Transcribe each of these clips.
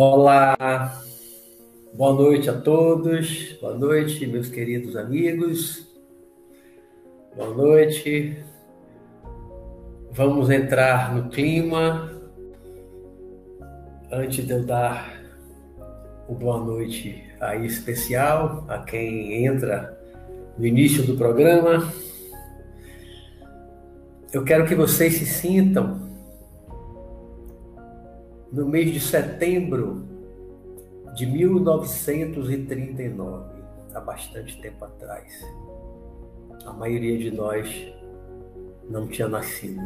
Olá, boa noite a todos, boa noite, meus queridos amigos, boa noite. Vamos entrar no clima. Antes de eu dar o boa noite aí especial a quem entra no início do programa, eu quero que vocês se sintam no mês de setembro de 1939, há bastante tempo atrás. A maioria de nós não tinha nascido.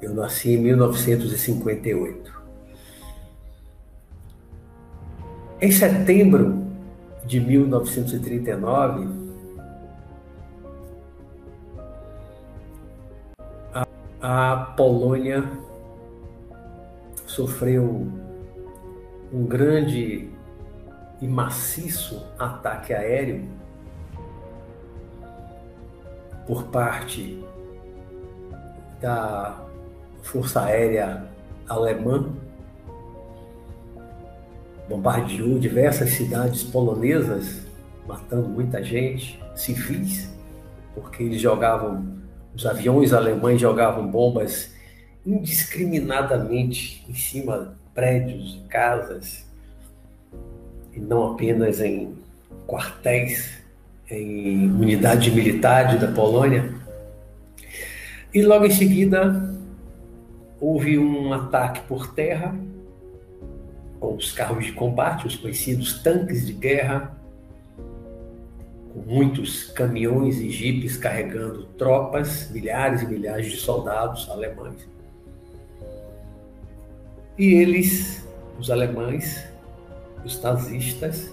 Eu nasci em 1958. Em setembro de 1939, a, a Polônia sofreu um grande e maciço ataque aéreo por parte da Força Aérea Alemã, bombardeou diversas cidades polonesas, matando muita gente, civis, porque eles jogavam, os aviões alemães jogavam bombas indiscriminadamente em cima de prédios casas, e não apenas em quartéis, em unidade militar da Polônia. E logo em seguida houve um ataque por terra com os carros de combate, os conhecidos tanques de guerra, com muitos caminhões e jipes carregando tropas, milhares e milhares de soldados alemães. E eles, os alemães, os nazistas,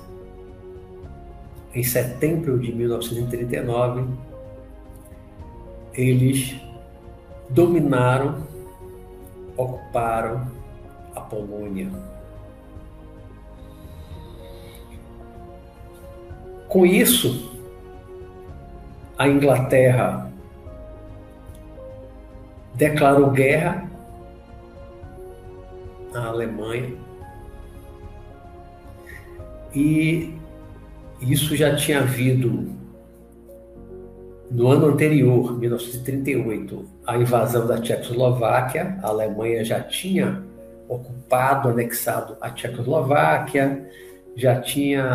em setembro de 1939, eles dominaram, ocuparam a Polônia. Com isso, a Inglaterra declarou guerra na Alemanha. E isso já tinha havido no ano anterior, 1938, a invasão da Tchecoslováquia. A Alemanha já tinha ocupado, anexado a Tchecoslováquia, já tinha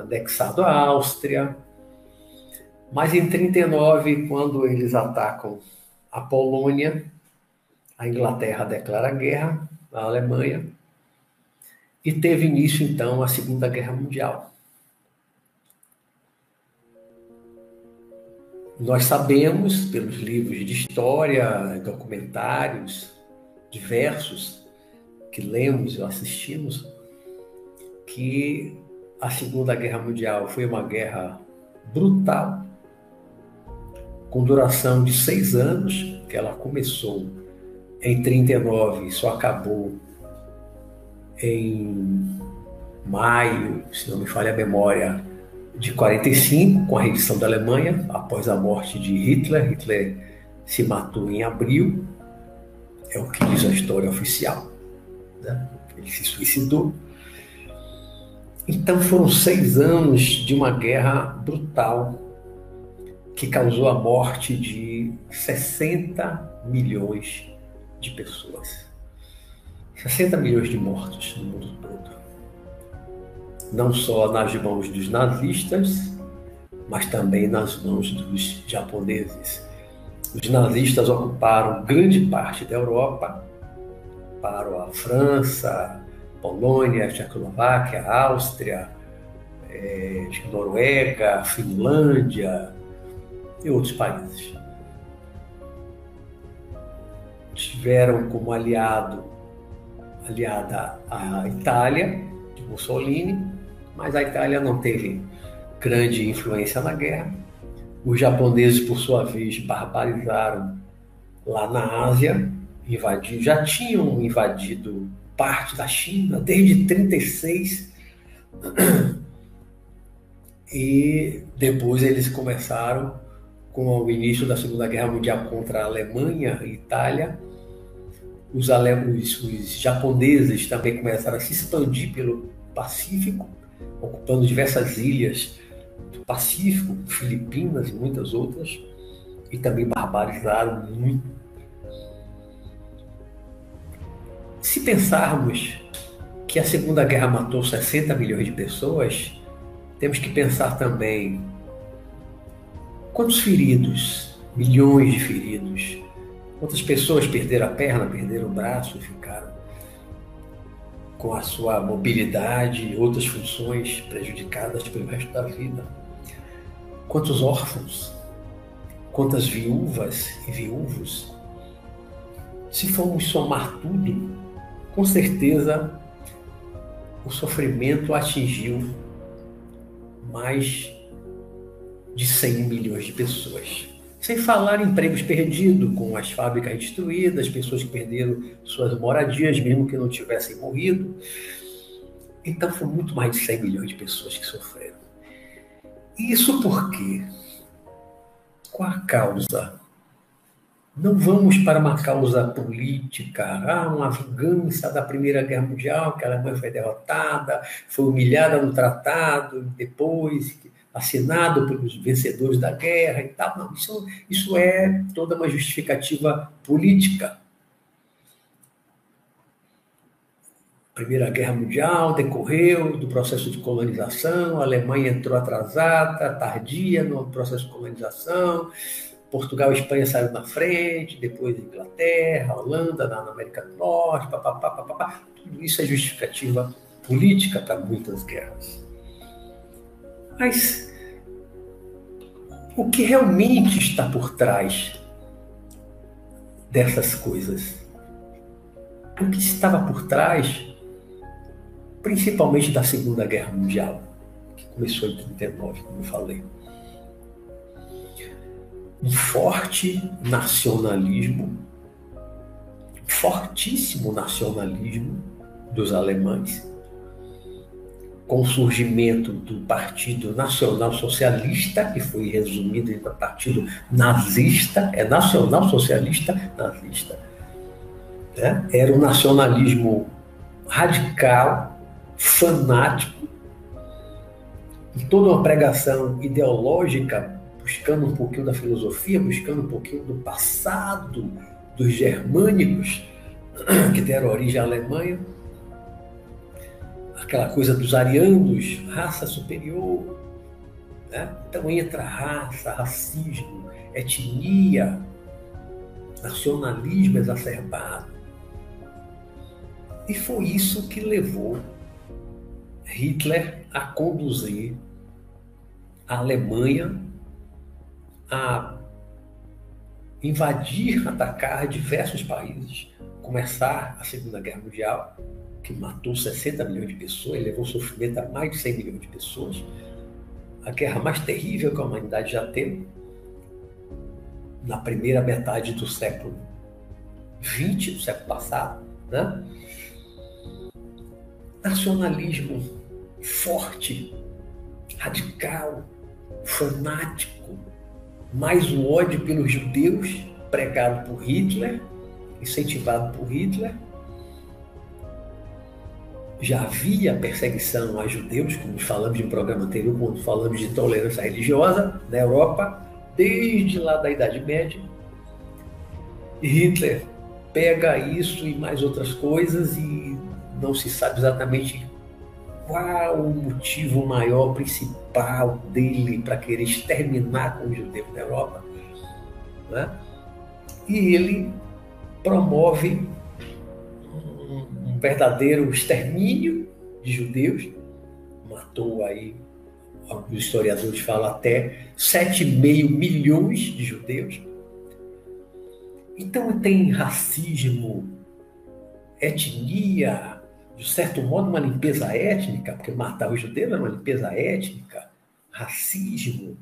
anexado a Áustria. Mas em 39, quando eles atacam a Polônia, a Inglaterra declara guerra na Alemanha, e teve início então a Segunda Guerra Mundial. Nós sabemos, pelos livros de história, documentários diversos que lemos e assistimos, que a Segunda Guerra Mundial foi uma guerra brutal, com duração de seis anos, que ela começou em 39, só acabou em maio, se não me falha a memória, de 45, com a rendição da Alemanha, após a morte de Hitler. Hitler se matou em abril, é o que diz a história oficial. Né? Ele se suicidou. Então foram seis anos de uma guerra brutal que causou a morte de 60 milhões de pessoas. 60 milhões de mortos no mundo todo. Não só nas mãos dos nazistas, mas também nas mãos dos japoneses. Os nazistas ocuparam grande parte da Europa, para a França, Polônia, Tchecoslováquia, Áustria, é, Noruega, Finlândia e outros países tiveram como aliado aliada a Itália de Mussolini, mas a Itália não teve grande influência na guerra. Os japoneses, por sua vez, barbarizaram lá na Ásia, invadiram, já tinham invadido parte da China desde 36 e depois eles começaram com o início da Segunda Guerra Mundial contra a Alemanha e Itália os, os, os japoneses também começaram a se expandir pelo Pacífico, ocupando diversas ilhas do Pacífico, Filipinas e muitas outras, e também barbarizaram muito. Se pensarmos que a Segunda Guerra matou 60 milhões de pessoas, temos que pensar também quantos feridos, milhões de feridos, quantas pessoas perderam a perna, perderam o braço ficaram com a sua mobilidade e outras funções prejudicadas pelo resto da vida. Quantos órfãos, quantas viúvas e viúvos. Se formos somar tudo, com certeza o sofrimento atingiu mais de 100 milhões de pessoas. Sem falar em empregos perdidos, com as fábricas destruídas, pessoas que perderam suas moradias, mesmo que não tivessem morrido. Então, foi muito mais de 100 milhões de pessoas que sofreram. Isso porque, qual a causa não vamos para uma causa política, ah, uma vingança da Primeira Guerra Mundial, que a Alemanha foi derrotada, foi humilhada no tratado, depois assinado pelos vencedores da guerra e tal. Não, isso, isso é toda uma justificativa política. Primeira Guerra Mundial decorreu do processo de colonização, a Alemanha entrou atrasada, tardia no processo de colonização, Portugal e Espanha saíram na frente, depois Inglaterra, Holanda, na América do Norte, papapá, papapá. Tudo isso é justificativa política para muitas guerras. Mas o que realmente está por trás dessas coisas? O que estava por trás, principalmente da Segunda Guerra Mundial, que começou em 39, como eu falei? um forte nacionalismo, fortíssimo nacionalismo dos alemães, com o surgimento do Partido Nacional Socialista, que foi resumido em Partido Nazista, é Nacional Socialista Nazista. Né? Era um nacionalismo radical, fanático, e toda uma pregação ideológica buscando um pouquinho da filosofia, buscando um pouquinho do passado dos germânicos que deram origem à Alemanha, aquela coisa dos arianos, raça superior. Né? Então entra raça, racismo, etnia, nacionalismo exacerbado. E foi isso que levou Hitler a conduzir a Alemanha a invadir, atacar diversos países, começar a Segunda Guerra Mundial, que matou 60 milhões de pessoas e levou sofrimento a mais de 100 milhões de pessoas, a guerra mais terrível que a humanidade já teve, na primeira metade do século XX, do século passado, né? Nacionalismo forte, radical, fanático, mais o ódio pelos judeus, pregado por Hitler, incentivado por Hitler. Já havia perseguição a judeus, como falamos em um programa anterior, quando falamos de tolerância religiosa na Europa, desde lá da Idade Média. Hitler pega isso e mais outras coisas e não se sabe exatamente qual o motivo maior, principal dele para querer exterminar com os judeus na Europa. Né? E ele promove verdadeiro extermínio de judeus, matou aí, alguns historiadores falam até 7,5 milhões de judeus. Então tem racismo, etnia, de certo modo, uma limpeza étnica, porque matar os judeus era uma limpeza étnica, racismo,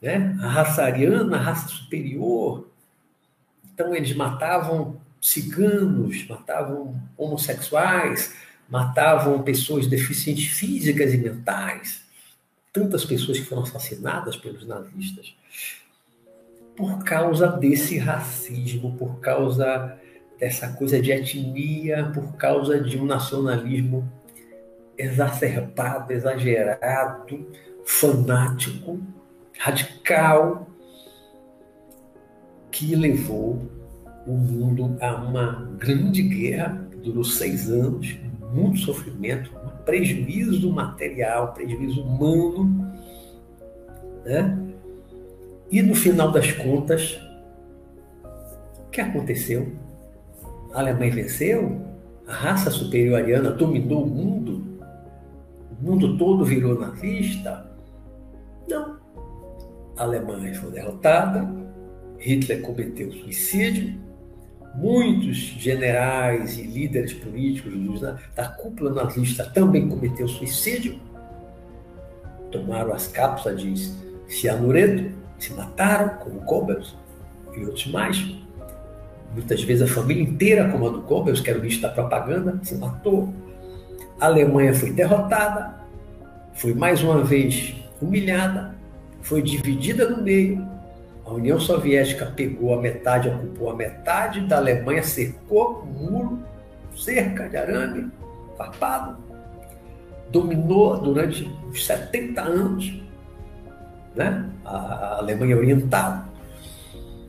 né? a raça ariana, a raça superior. Então, eles matavam ciganos, matavam homossexuais, matavam pessoas deficientes físicas e mentais. Tantas pessoas que foram assassinadas pelos nazistas por causa desse racismo, por causa dessa coisa de etnia por causa de um nacionalismo exacerbado, exagerado, fanático, radical, que levou o mundo a uma grande guerra que durou seis anos, muito sofrimento, um prejuízo material, prejuízo humano, né? E no final das contas, o que aconteceu? A Alemanha venceu? A raça superior ariana dominou o mundo? O mundo todo virou nazista? Não. A Alemanha foi derrotada, Hitler cometeu suicídio, muitos generais e líderes políticos da cúpula nazista também cometeu suicídio, tomaram as cápsulas de cianureto, se mataram, como Goebbels e outros mais. Muitas vezes a família inteira, como a do Goebbels, que era o bicho da propaganda, se matou. A Alemanha foi derrotada, foi mais uma vez humilhada, foi dividida no meio. A União Soviética pegou a metade, ocupou a metade da Alemanha, cercou o muro, cerca de arame, farpado, dominou durante uns 70 anos né? a Alemanha Oriental.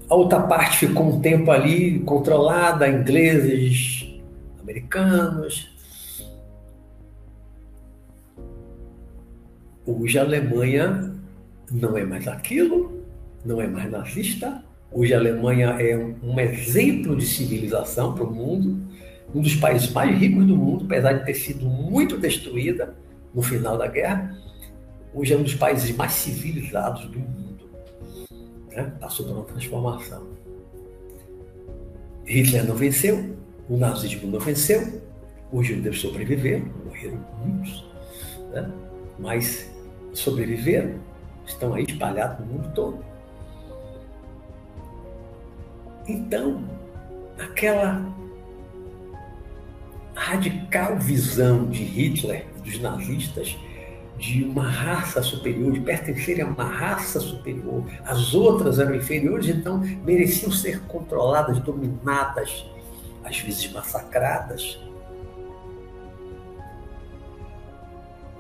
A outra parte ficou um tempo ali controlada, ingleses, americanos. Hoje a Alemanha não é mais aquilo, não é mais nazista. Hoje a Alemanha é um exemplo de civilização para o mundo, um dos países mais ricos do mundo, apesar de ter sido muito destruída no final da guerra. Hoje é um dos países mais civilizados do mundo né? passou por uma transformação. Hitler não venceu, o nazismo não venceu, os judeus sobreviveram, morreram muitos, né? mas sobreviveram, estão aí espalhados no mundo todo. Então, aquela radical visão de Hitler, dos nazistas, de uma raça superior, de pertencerem a uma raça superior. As outras eram inferiores, então mereciam ser controladas, dominadas, às vezes massacradas.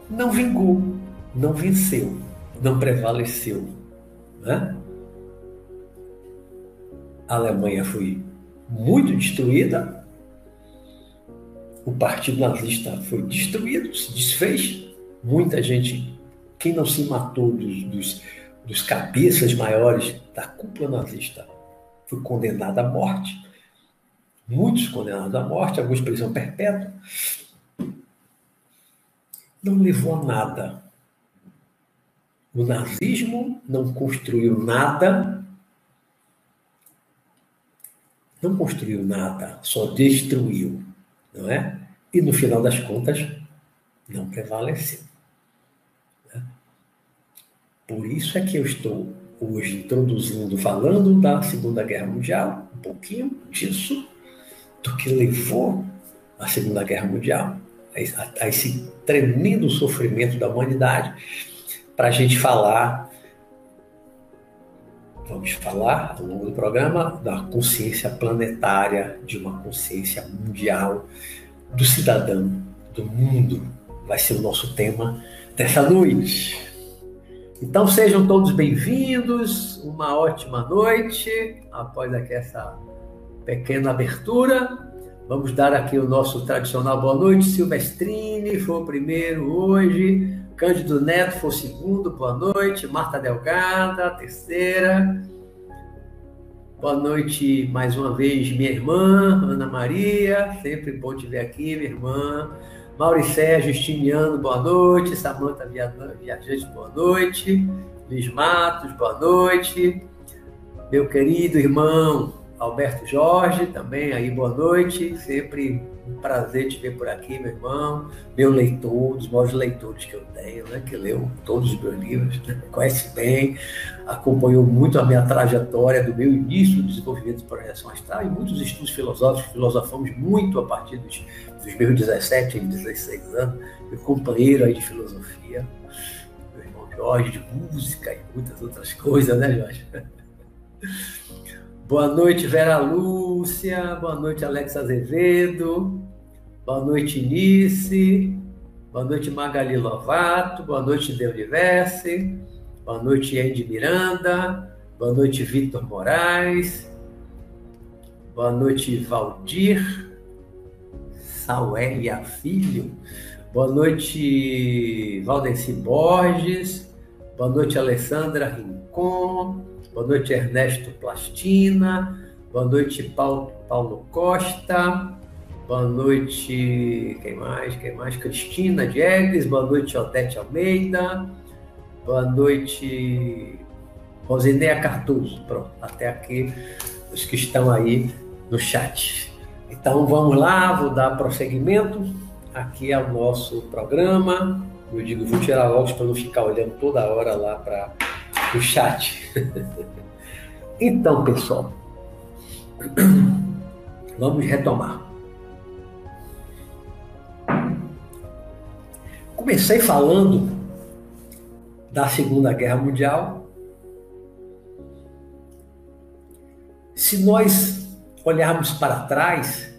Não vingou, não venceu, não prevaleceu. Né? A Alemanha foi muito destruída, o Partido Nazista foi destruído, se desfez, Muita gente, quem não se matou dos, dos, dos cabeças maiores da cúpula nazista, foi condenado à morte. Muitos condenados à morte, alguns prisão perpétua. Não levou a nada. O nazismo não construiu nada, não construiu nada, só destruiu, não é? E no final das contas, não prevaleceu. Por isso é que eu estou hoje introduzindo, falando da Segunda Guerra Mundial, um pouquinho disso, do que levou a Segunda Guerra Mundial, a, a esse tremendo sofrimento da humanidade, para a gente falar, vamos falar ao longo do programa, da consciência planetária, de uma consciência mundial, do cidadão, do mundo. Vai ser o nosso tema dessa noite. Então sejam todos bem-vindos, uma ótima noite. Após aqui essa pequena abertura, vamos dar aqui o nosso tradicional boa noite. Silvestrini foi o primeiro hoje, Cândido Neto foi o segundo, boa noite. Marta Delgada, terceira. Boa noite mais uma vez, minha irmã, Ana Maria. Sempre bom te ver aqui, minha irmã. Mauricé Justiniano, boa noite. Samanta Viajante, boa noite. Luiz Matos, boa noite. Meu querido irmão Alberto Jorge, também aí, boa noite. Sempre prazer te ver por aqui, meu irmão. Meu leitor, um dos maiores leitores que eu tenho, né? Que leu todos os meus livros, né? conhece bem, acompanhou muito a minha trajetória do meu início do desenvolvimento de projeção astral e muitos estudos filosóficos, filosofamos muito a partir dos dos meus 17 e 16 anos, meu companheiro aí de filosofia, meu irmão Jorge, de música e muitas outras coisas, né, Jorge? Boa noite, Vera Lúcia. Boa noite, Alex Azevedo. Boa noite, Nice. Boa noite, Magali Lovato. Boa noite, Universe. Boa noite, Andy Miranda. Boa noite, Vitor Moraes. Boa noite, Valdir. Sauélia Filho. Boa noite, Valdeci Borges. Boa noite, Alessandra Rincon. Boa noite, Ernesto Plastina. Boa noite, Paulo, Costa. Boa noite, quem mais? Quem mais? Cristina Diegues. Boa noite, Odete Almeida. Boa noite, Rosineia Cardoso. Pronto, até aqui os que estão aí no chat. Então vamos lá, vou dar prosseguimento aqui ao nosso programa. Eu digo, vou tirar logo para não ficar olhando toda hora lá para o chat. então, pessoal, vamos retomar. Comecei falando da Segunda Guerra Mundial. Se nós olharmos para trás,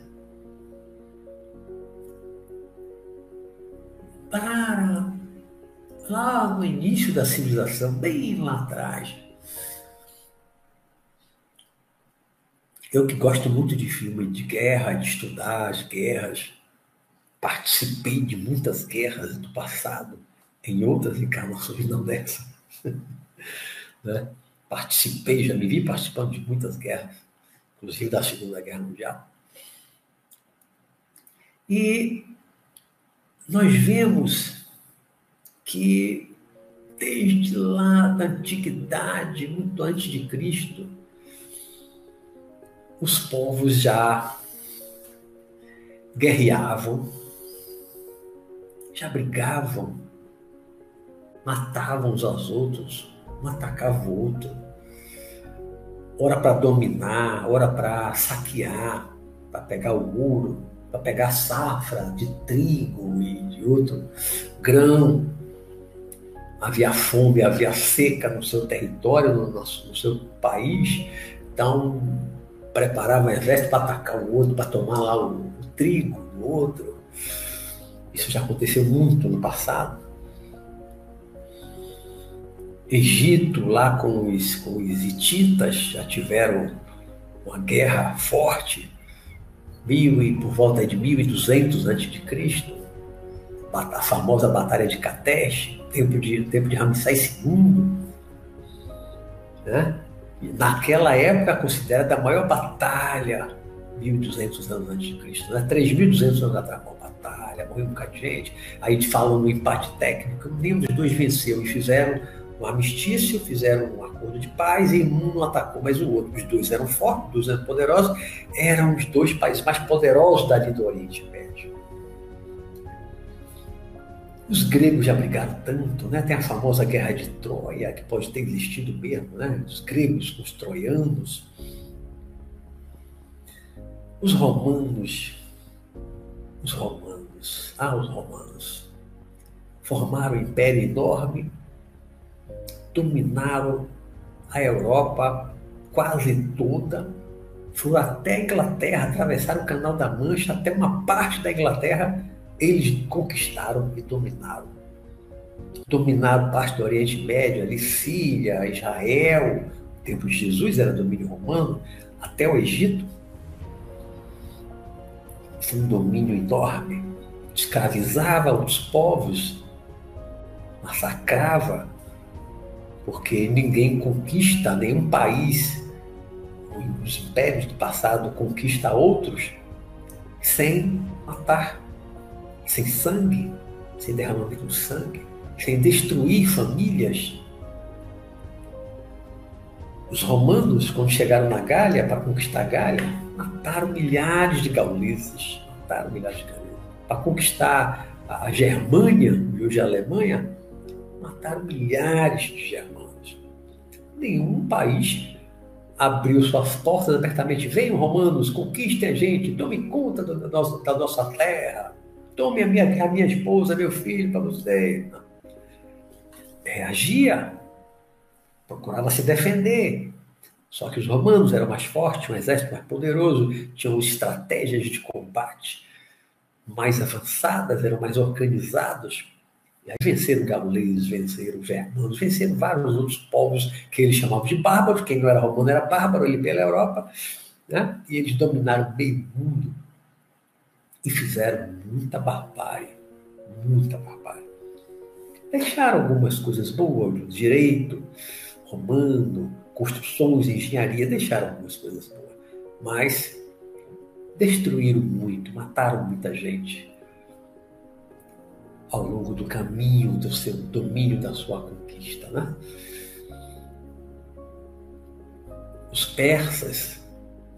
para lá no início da civilização, bem lá atrás. Eu que gosto muito de filme de guerra, de estudar as guerras, participei de muitas guerras do passado, em outras encarnações não dessa. né? Participei, já me vi participando de muitas guerras, inclusive da Segunda Guerra Mundial. E nós vemos que desde lá da antiguidade, muito antes de Cristo, os povos já guerreavam, já brigavam, matavam uns aos outros, um atacava o outro. Ora para dominar, ora para saquear, para pegar o muro, para pegar safra de trigo e de outro grão. Havia fome, havia seca no seu território, no, nosso, no seu país. Então, preparava um exército para atacar o outro, para tomar lá o, o trigo do outro. Isso já aconteceu muito no passado. Egito, lá com os, com os hititas, já tiveram uma guerra forte mil e por volta de 1200 a.C., a famosa Batalha de Katesh, tempo de, tempo de Ramsés II. Né? Naquela época considerada a maior batalha, 1200 anos antes de Cristo, né? 3200 anos atrás, uma batalha, morreu um bocado de gente. Aí falam no empate técnico, nenhum dos dois venceu e fizeram um armistício, fizeram um acordo de paz e um não atacou mais o outro. Os dois eram fortes, os dois eram poderosos, eram os dois países mais poderosos dali do Oriente Médio. Os gregos já brigaram tanto, né? Tem a famosa guerra de Troia, que pode ter existido mesmo, né? Os gregos com os troianos. Os romanos, os romanos, ah, os romanos, formaram um império enorme dominaram a Europa quase toda, foram até a Inglaterra, atravessaram o Canal da Mancha, até uma parte da Inglaterra eles conquistaram e dominaram. Dominaram parte do Oriente Médio, ali Síria, Israel, no tempo de Jesus era domínio romano, até o Egito. Foi um domínio enorme. Escravizava os povos, massacrava, porque ninguém conquista nenhum país, os impérios do passado conquista outros sem matar, sem sangue, sem derramamento de sangue, sem destruir famílias. Os romanos, quando chegaram na Gália para conquistar a Gália, mataram milhares de gauleses, mataram milhares de gauleses. Para conquistar a Germânia, hoje a Alemanha, mataram milhares de germanos. Nenhum país abriu suas portas abertamente. Venham, romanos, conquistem a gente, tomem conta da nossa, da nossa terra, tome a minha, a minha esposa, meu filho para vocês. Reagia, procurava se defender. Só que os romanos eram mais fortes, um exército mais poderoso, tinham estratégias de combate mais avançadas, eram mais organizados. E aí venceram gauleses, venceram germanos, venceram vários outros povos que eles chamavam de bárbaros. Quem não era romano era bárbaro, ele pela Europa. Né? E eles dominaram meio mundo e fizeram muita barbárie, muita barbárie. Deixaram algumas coisas boas, direito romano, construções, engenharia, deixaram algumas coisas boas, mas destruíram muito, mataram muita gente ao longo do caminho do seu domínio, da sua conquista. Né? Os persas,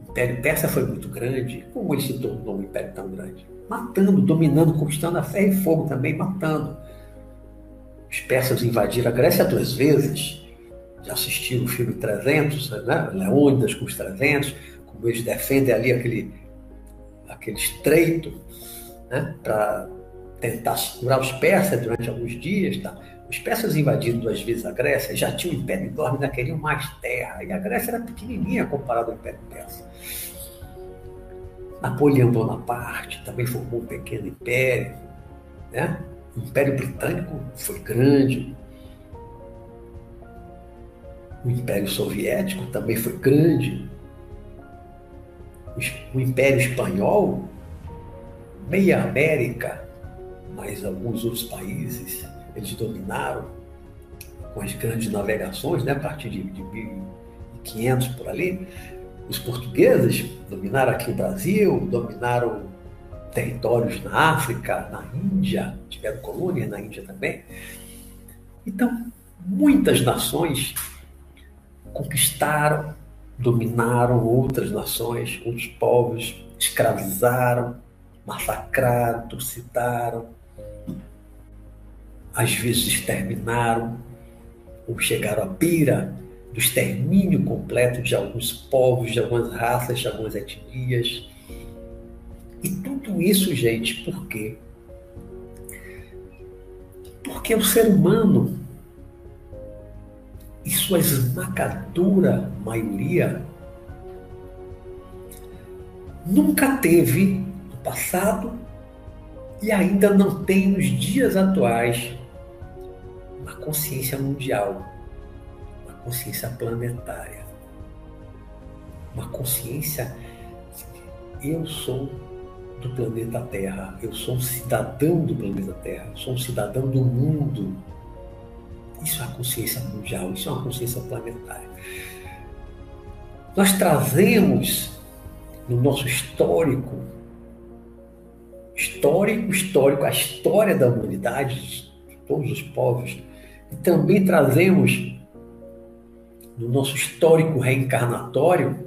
o Império Persa foi muito grande, como ele se tornou um império tão grande? Matando, dominando, conquistando a ferro e fogo também, matando. Os persas invadiram a Grécia duas vezes, já assistiram o filme 300, né? Leônidas com os 300, como eles defendem ali aquele, aquele estreito né? para tentar segurar os persas durante alguns dias. Tá? Os persas invadiram duas vezes a Grécia, já tinham um império enorme, ainda queriam mais terra, e a Grécia era pequenininha comparada ao Império Persa. Napoleão Bonaparte também formou um pequeno império. Né? O Império Britânico foi grande, o Império Soviético também foi grande. O Império Espanhol, meia América, mais alguns outros países, eles dominaram com as grandes navegações, né, a partir de, de 1500 por ali. Os portugueses dominaram aqui o Brasil, dominaram territórios na África, na Índia, tiveram colônias na Índia também. Então, muitas nações conquistaram, dominaram outras nações, outros povos, escravizaram, massacraram, trucidaram, às vezes exterminaram, ou chegaram à pira do extermínio completo de alguns povos, de algumas raças, de algumas etnias. E tudo isso, gente, por quê? Porque o ser humano e sua esmagadora maioria nunca teve no passado e ainda não tem nos dias atuais consciência mundial, uma consciência planetária, uma consciência eu sou do planeta Terra, eu sou um cidadão do planeta Terra, eu sou um cidadão do mundo isso é uma consciência mundial, isso é uma consciência planetária. Nós trazemos no nosso histórico, histórico, histórico, a história da humanidade, de todos os povos, também trazemos no nosso histórico reencarnatório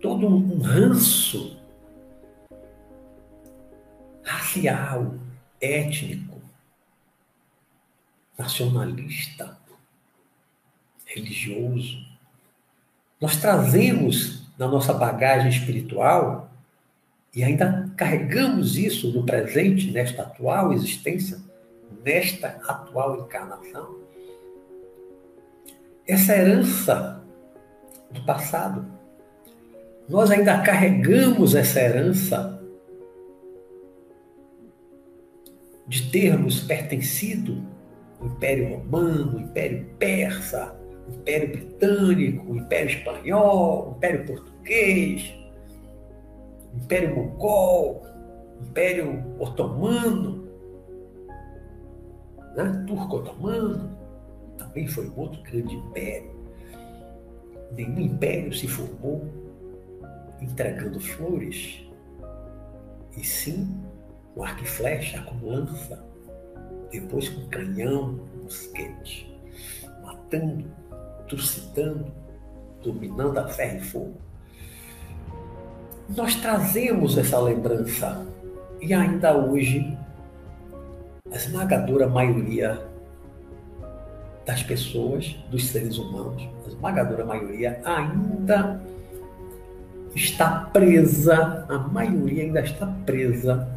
todo um ranço racial, étnico, nacionalista, religioso. Nós trazemos na nossa bagagem espiritual e ainda carregamos isso no presente, nesta atual existência, nesta atual encarnação. Essa herança do passado. Nós ainda carregamos essa herança de termos pertencido Império Romano, Império Persa, Império Britânico, Império Espanhol, Império Português, Império Mongol, Império Otomano, né? Turco-Otomano, também foi um outro grande império. Nenhum império se formou entregando flores, e sim com arco e flecha, com lança, depois com canhão, mosquete, matando, trucidando, dominando a ferro e fogo. Nós trazemos essa lembrança e ainda hoje a esmagadora maioria das pessoas, dos seres humanos, a esmagadora maioria ainda está presa, a maioria ainda está presa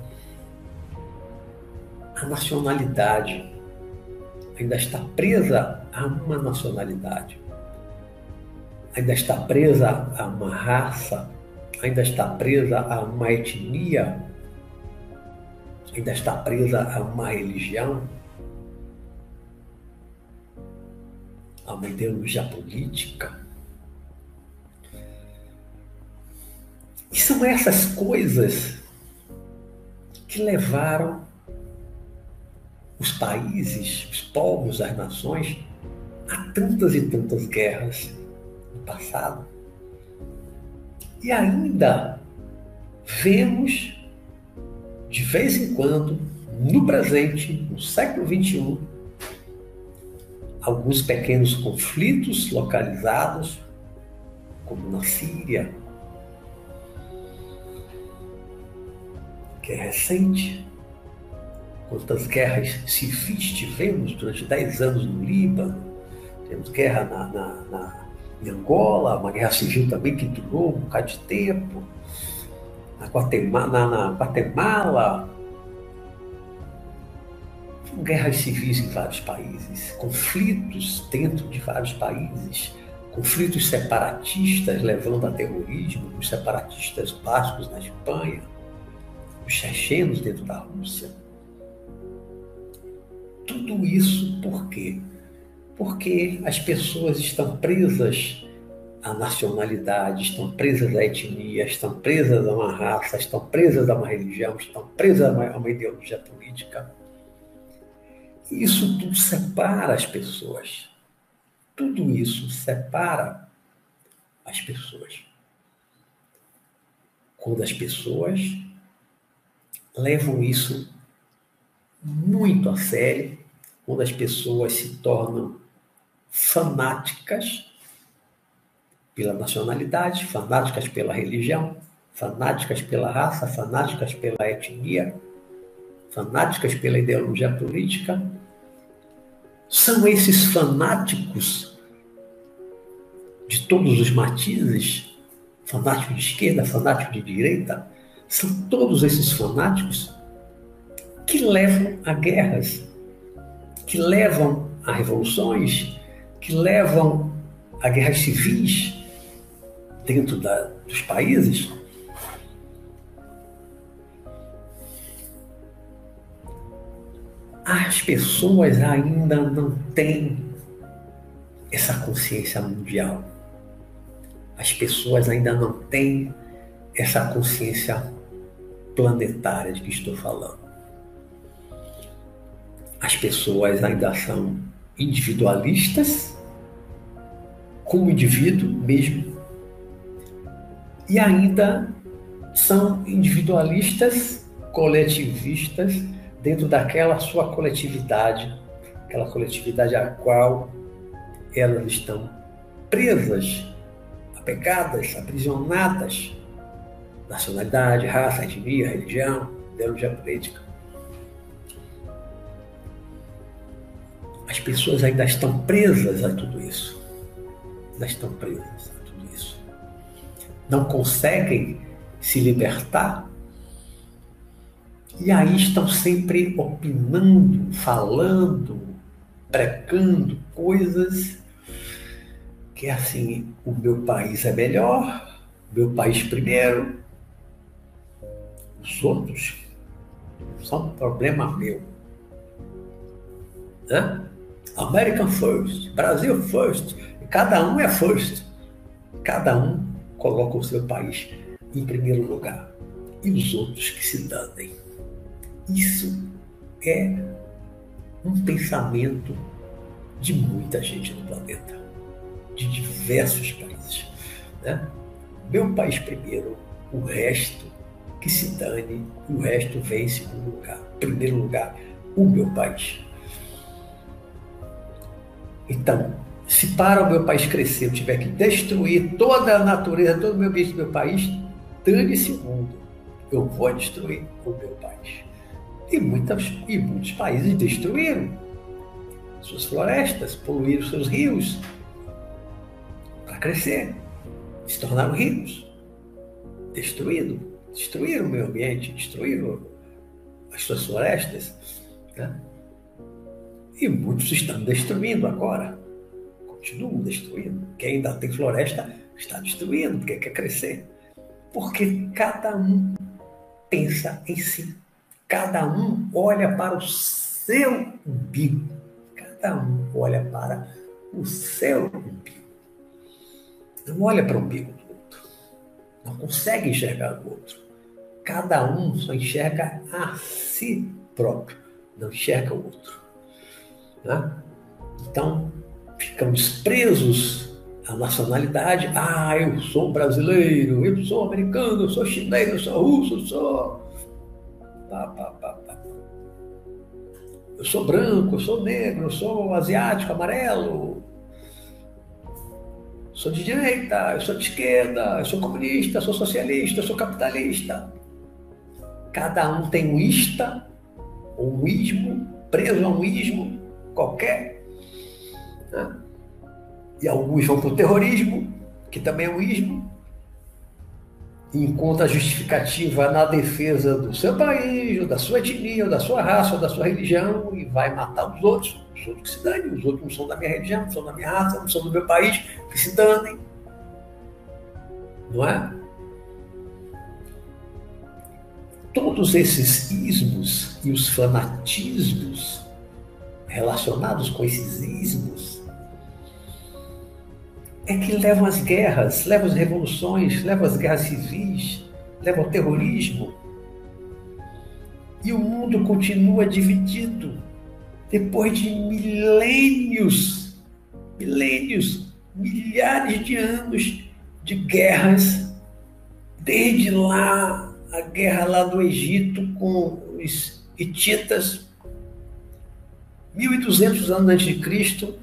a nacionalidade, ainda está presa a uma nacionalidade. ainda está presa a uma raça, ainda está presa a uma etnia, ainda está presa a uma religião, a uma ideologia política. E são essas coisas que levaram os países, os povos, as nações a tantas e tantas guerras no passado. E ainda vemos, de vez em quando, no presente, no século XXI, alguns pequenos conflitos localizados, como na Síria, que é recente. Quantas guerras civis tivemos durante dez anos no Líbano, temos guerra na, na, na, em Angola, uma guerra civil também que durou um bocado de tempo, na Guatemala, na, na Guatemala guerras civis em vários países, conflitos dentro de vários países, conflitos separatistas levando a terrorismo, os separatistas bascos na Espanha, os chechenos dentro da Rússia. Tudo isso por quê? Porque as pessoas estão presas à nacionalidade, estão presas à etnia, estão presas a uma raça, estão presas a uma religião, estão presas a uma ideologia política. Isso tudo separa as pessoas. Tudo isso separa as pessoas. Quando as pessoas levam isso muito a sério, quando as pessoas se tornam fanáticas pela nacionalidade, fanáticas pela religião, fanáticas pela raça, fanáticas pela etnia, fanáticas pela ideologia política, são esses fanáticos de todos os matizes, fanático de esquerda, fanático de direita, são todos esses fanáticos que levam a guerras, que levam a revoluções, que levam a guerras civis dentro da, dos países. As pessoas ainda não têm essa consciência mundial. As pessoas ainda não têm essa consciência planetária de que estou falando. As pessoas ainda são individualistas, como indivíduo mesmo, e ainda são individualistas, coletivistas, dentro daquela sua coletividade, aquela coletividade a qual elas estão presas, apegadas, aprisionadas nacionalidade, raça, etnia, religião, ideologia política. As pessoas ainda estão presas a tudo isso. Ainda estão presas. Não conseguem se libertar. E aí estão sempre opinando, falando, pregando coisas que assim, o meu país é melhor, meu país primeiro, os outros são problema meu. Né? American first, Brasil first, cada um é first. Cada um coloca o seu país em primeiro lugar e os outros que se danem. Isso é um pensamento de muita gente no planeta, de diversos países. Né? Meu país primeiro, o resto que se dane, o resto vem em segundo lugar. Primeiro lugar, o meu país. Então, se para o meu país crescer eu tiver que destruir toda a natureza, todo o meu ambiente do meu país, dane-se o mundo. Eu vou destruir o meu país. E, muitas, e muitos países destruíram suas florestas, poluíram seus rios para crescer, se tornaram ricos, destruído destruíram o meio ambiente, destruíram as suas florestas. Né? E muitos estão destruindo agora. Continuam destruindo. Quem ainda tem floresta está destruindo, porque quer crescer. Porque cada um pensa em si. Cada um olha para o seu umbigo. Cada um olha para o seu umbigo. Não olha para o umbigo do outro. Não consegue enxergar o outro. Cada um só enxerga a si próprio, não enxerga o outro. Né? Então, ficamos presos à nacionalidade. Ah, eu sou brasileiro, eu sou americano, eu sou chinês, eu sou russo, eu sou. Pá, pá, pá. Eu sou branco, eu sou negro, eu sou asiático, amarelo. Sou de direita, eu sou de esquerda, eu sou comunista, eu sou socialista, eu sou capitalista. Cada um tem um ista, um ismo, preso a um ismo qualquer. Né? E alguns vão para o terrorismo, que também é um ismo, e encontra justificativa na defesa do seu país, ou da sua etnia, ou da sua raça, ou da sua religião, e vai matar os outros. Os outros que se danem, os outros não são da minha religião, não são da minha raça, não são do meu país, que se danem. Não é? todos esses ismos e os fanatismos relacionados com esses ismos é que levam às guerras, levam às revoluções, levam às guerras civis, levam ao terrorismo. E o mundo continua dividido depois de milênios, milênios, milhares de anos de guerras, desde lá a guerra lá do Egito com os hititas, 1200 anos antes de Cristo,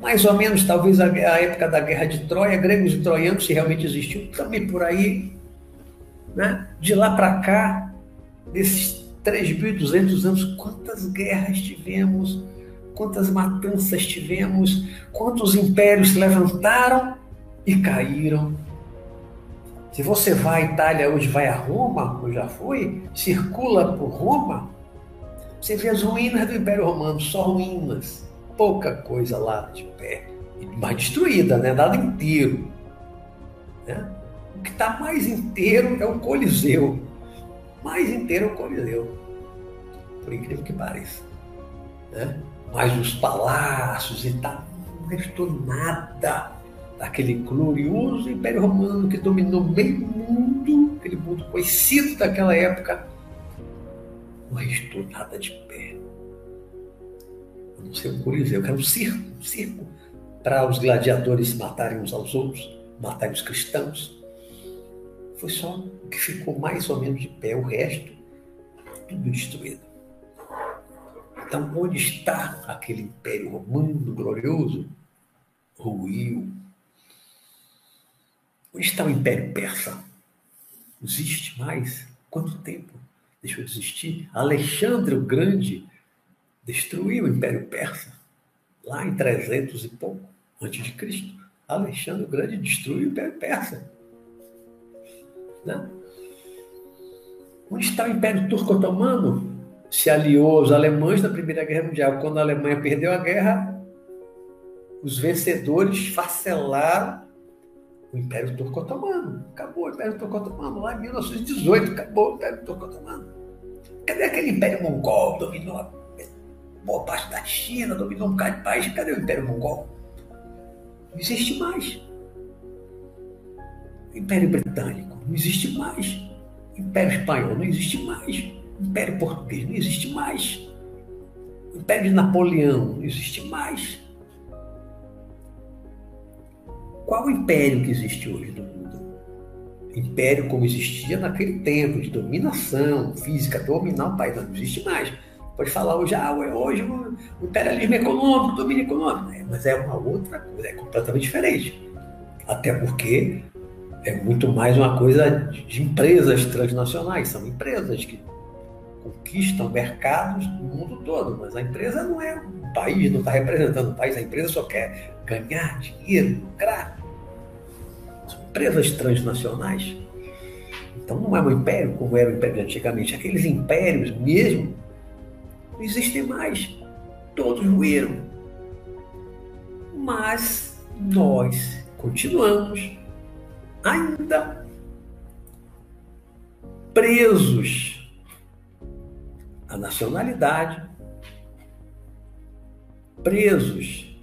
mais ou menos talvez a, a época da guerra de Troia, gregos e troianos, se realmente existiu, também por aí, né? De lá para cá, desses 3.200 anos, quantas guerras tivemos, quantas matanças tivemos, quantos impérios se levantaram e caíram se você vai à Itália hoje, vai a Roma, ou já foi, circula por Roma, você vê as ruínas do Império Romano, só ruínas, pouca coisa lá de pé, mais destruída, né? nada inteiro. Né? O que está mais inteiro é o Coliseu. Mais inteiro é o Coliseu, por incrível que pareça. Né? Mas os palácios e tal, não restou nada daquele glorioso Império Romano que dominou meio mundo, aquele mundo conhecido daquela época, não restou nada de pé. Eu não sei um coliseu, era um circo, um circo para os gladiadores matarem uns aos outros, matarem os cristãos. Foi só o que ficou mais ou menos de pé, o resto, tudo destruído. Então, onde está aquele Império Romano glorioso? Ruiu, Onde está o Império Persa? Existe mais? Quanto tempo deixou de existir? Alexandre o Grande destruiu o Império Persa lá em 300 e pouco antes de Cristo. Alexandre o Grande destruiu o Império Persa. Né? Onde está o Império Turco-Otomano? Se aliou aos alemães na Primeira Guerra Mundial. Quando a Alemanha perdeu a guerra, os vencedores facelaram o Império Turco-Otomano. Acabou o Império Turco-Otomano lá em 1918, acabou o Império Turco-Otomano. Cadê aquele Império Mongol? Dominou boa parte da China, dominou um bocado de país. Cadê o Império Mongol? Não existe mais. Império Britânico não existe mais. Império Espanhol não existe mais. Império Português não existe mais. Império de Napoleão não existe mais. Qual o império que existe hoje no mundo? Império como existia naquele tempo, de dominação física, dominar o país, não existe mais. Pode falar hoje, ah, hoje o imperialismo econômico, domínio econômico, é, mas é uma outra coisa, é completamente diferente. Até porque é muito mais uma coisa de empresas transnacionais, são empresas que conquistam mercados no mundo todo, mas a empresa não é um país, não está representando o país, a empresa só quer ganhar dinheiro, lucrar empresas transnacionais. Então não é um império como era o império antigamente. Aqueles impérios mesmo não existem mais. Todos ruíram. Mas nós continuamos ainda presos à nacionalidade, presos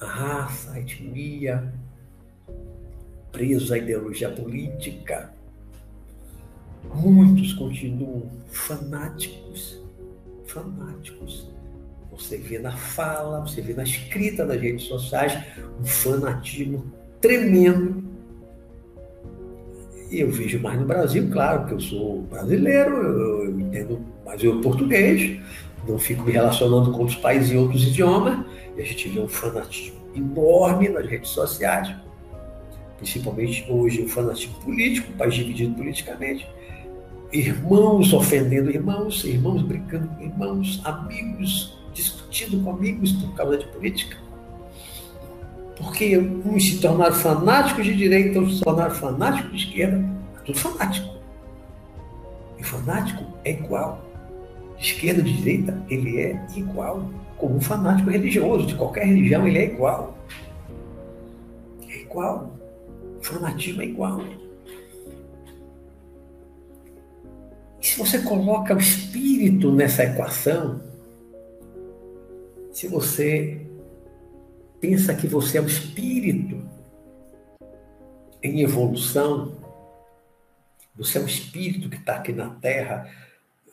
à raça, à etnia, presos à ideologia política. Muitos continuam fanáticos, fanáticos. Você vê na fala, você vê na escrita das redes sociais um fanatismo tremendo. E eu vejo mais no Brasil, claro, porque eu sou brasileiro, eu, eu entendo mais o português, não fico me relacionando com outros países em outros idiomas, e a gente vê um fanatismo enorme nas redes sociais principalmente hoje o fanatismo político, o país dividido politicamente, irmãos ofendendo irmãos, irmãos brigando com irmãos, amigos discutindo com amigos por causa de política. Porque uns se tornaram fanáticos de direita, outros se tornaram fanáticos de esquerda, é tudo fanático. E fanático é igual. De esquerda, de direita, ele é igual. Como um fanático religioso, de qualquer religião, ele é igual. É igual. Fanatismo é igual. E se você coloca o espírito nessa equação, se você pensa que você é um espírito em evolução, você é um espírito que está aqui na Terra,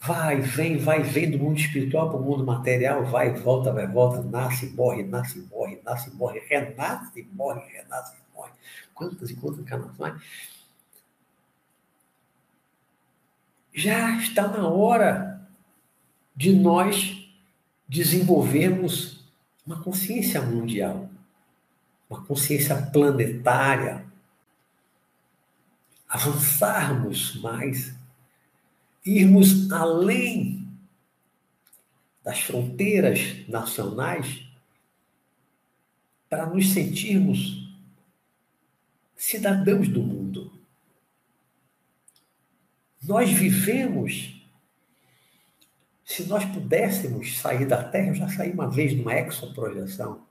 vai, vem, vai, vem do mundo espiritual para o mundo material, vai, volta, vai, volta, nasce, morre, nasce, morre, nasce, morre, renasce, morre, renasce, morre quantas e quantas encarnações. Já está na hora de nós desenvolvermos uma consciência mundial, uma consciência planetária, avançarmos mais, irmos além das fronteiras nacionais para nos sentirmos cidadãos do mundo. Nós vivemos. Se nós pudéssemos sair da Terra, eu já saí uma vez numa exoprojeção,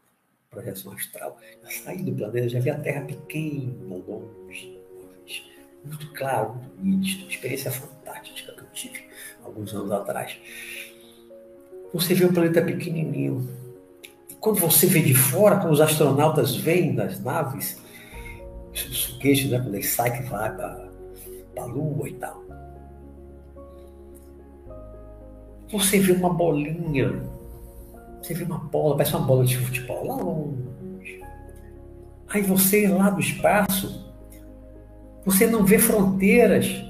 projeção astral, já saí do planeta, já vi a Terra pequena, longe, muito claro, muito nítido, uma experiência fantástica que eu tive alguns anos atrás. Você vê um planeta pequenininho. E quando você vê de fora, quando os astronautas vêm das naves, os foguetes, né, quando ele sai que vai para a Lua e tal. Você vê uma bolinha, você vê uma bola, parece uma bola de futebol lá longe. Aí você lá do espaço, você não vê fronteiras.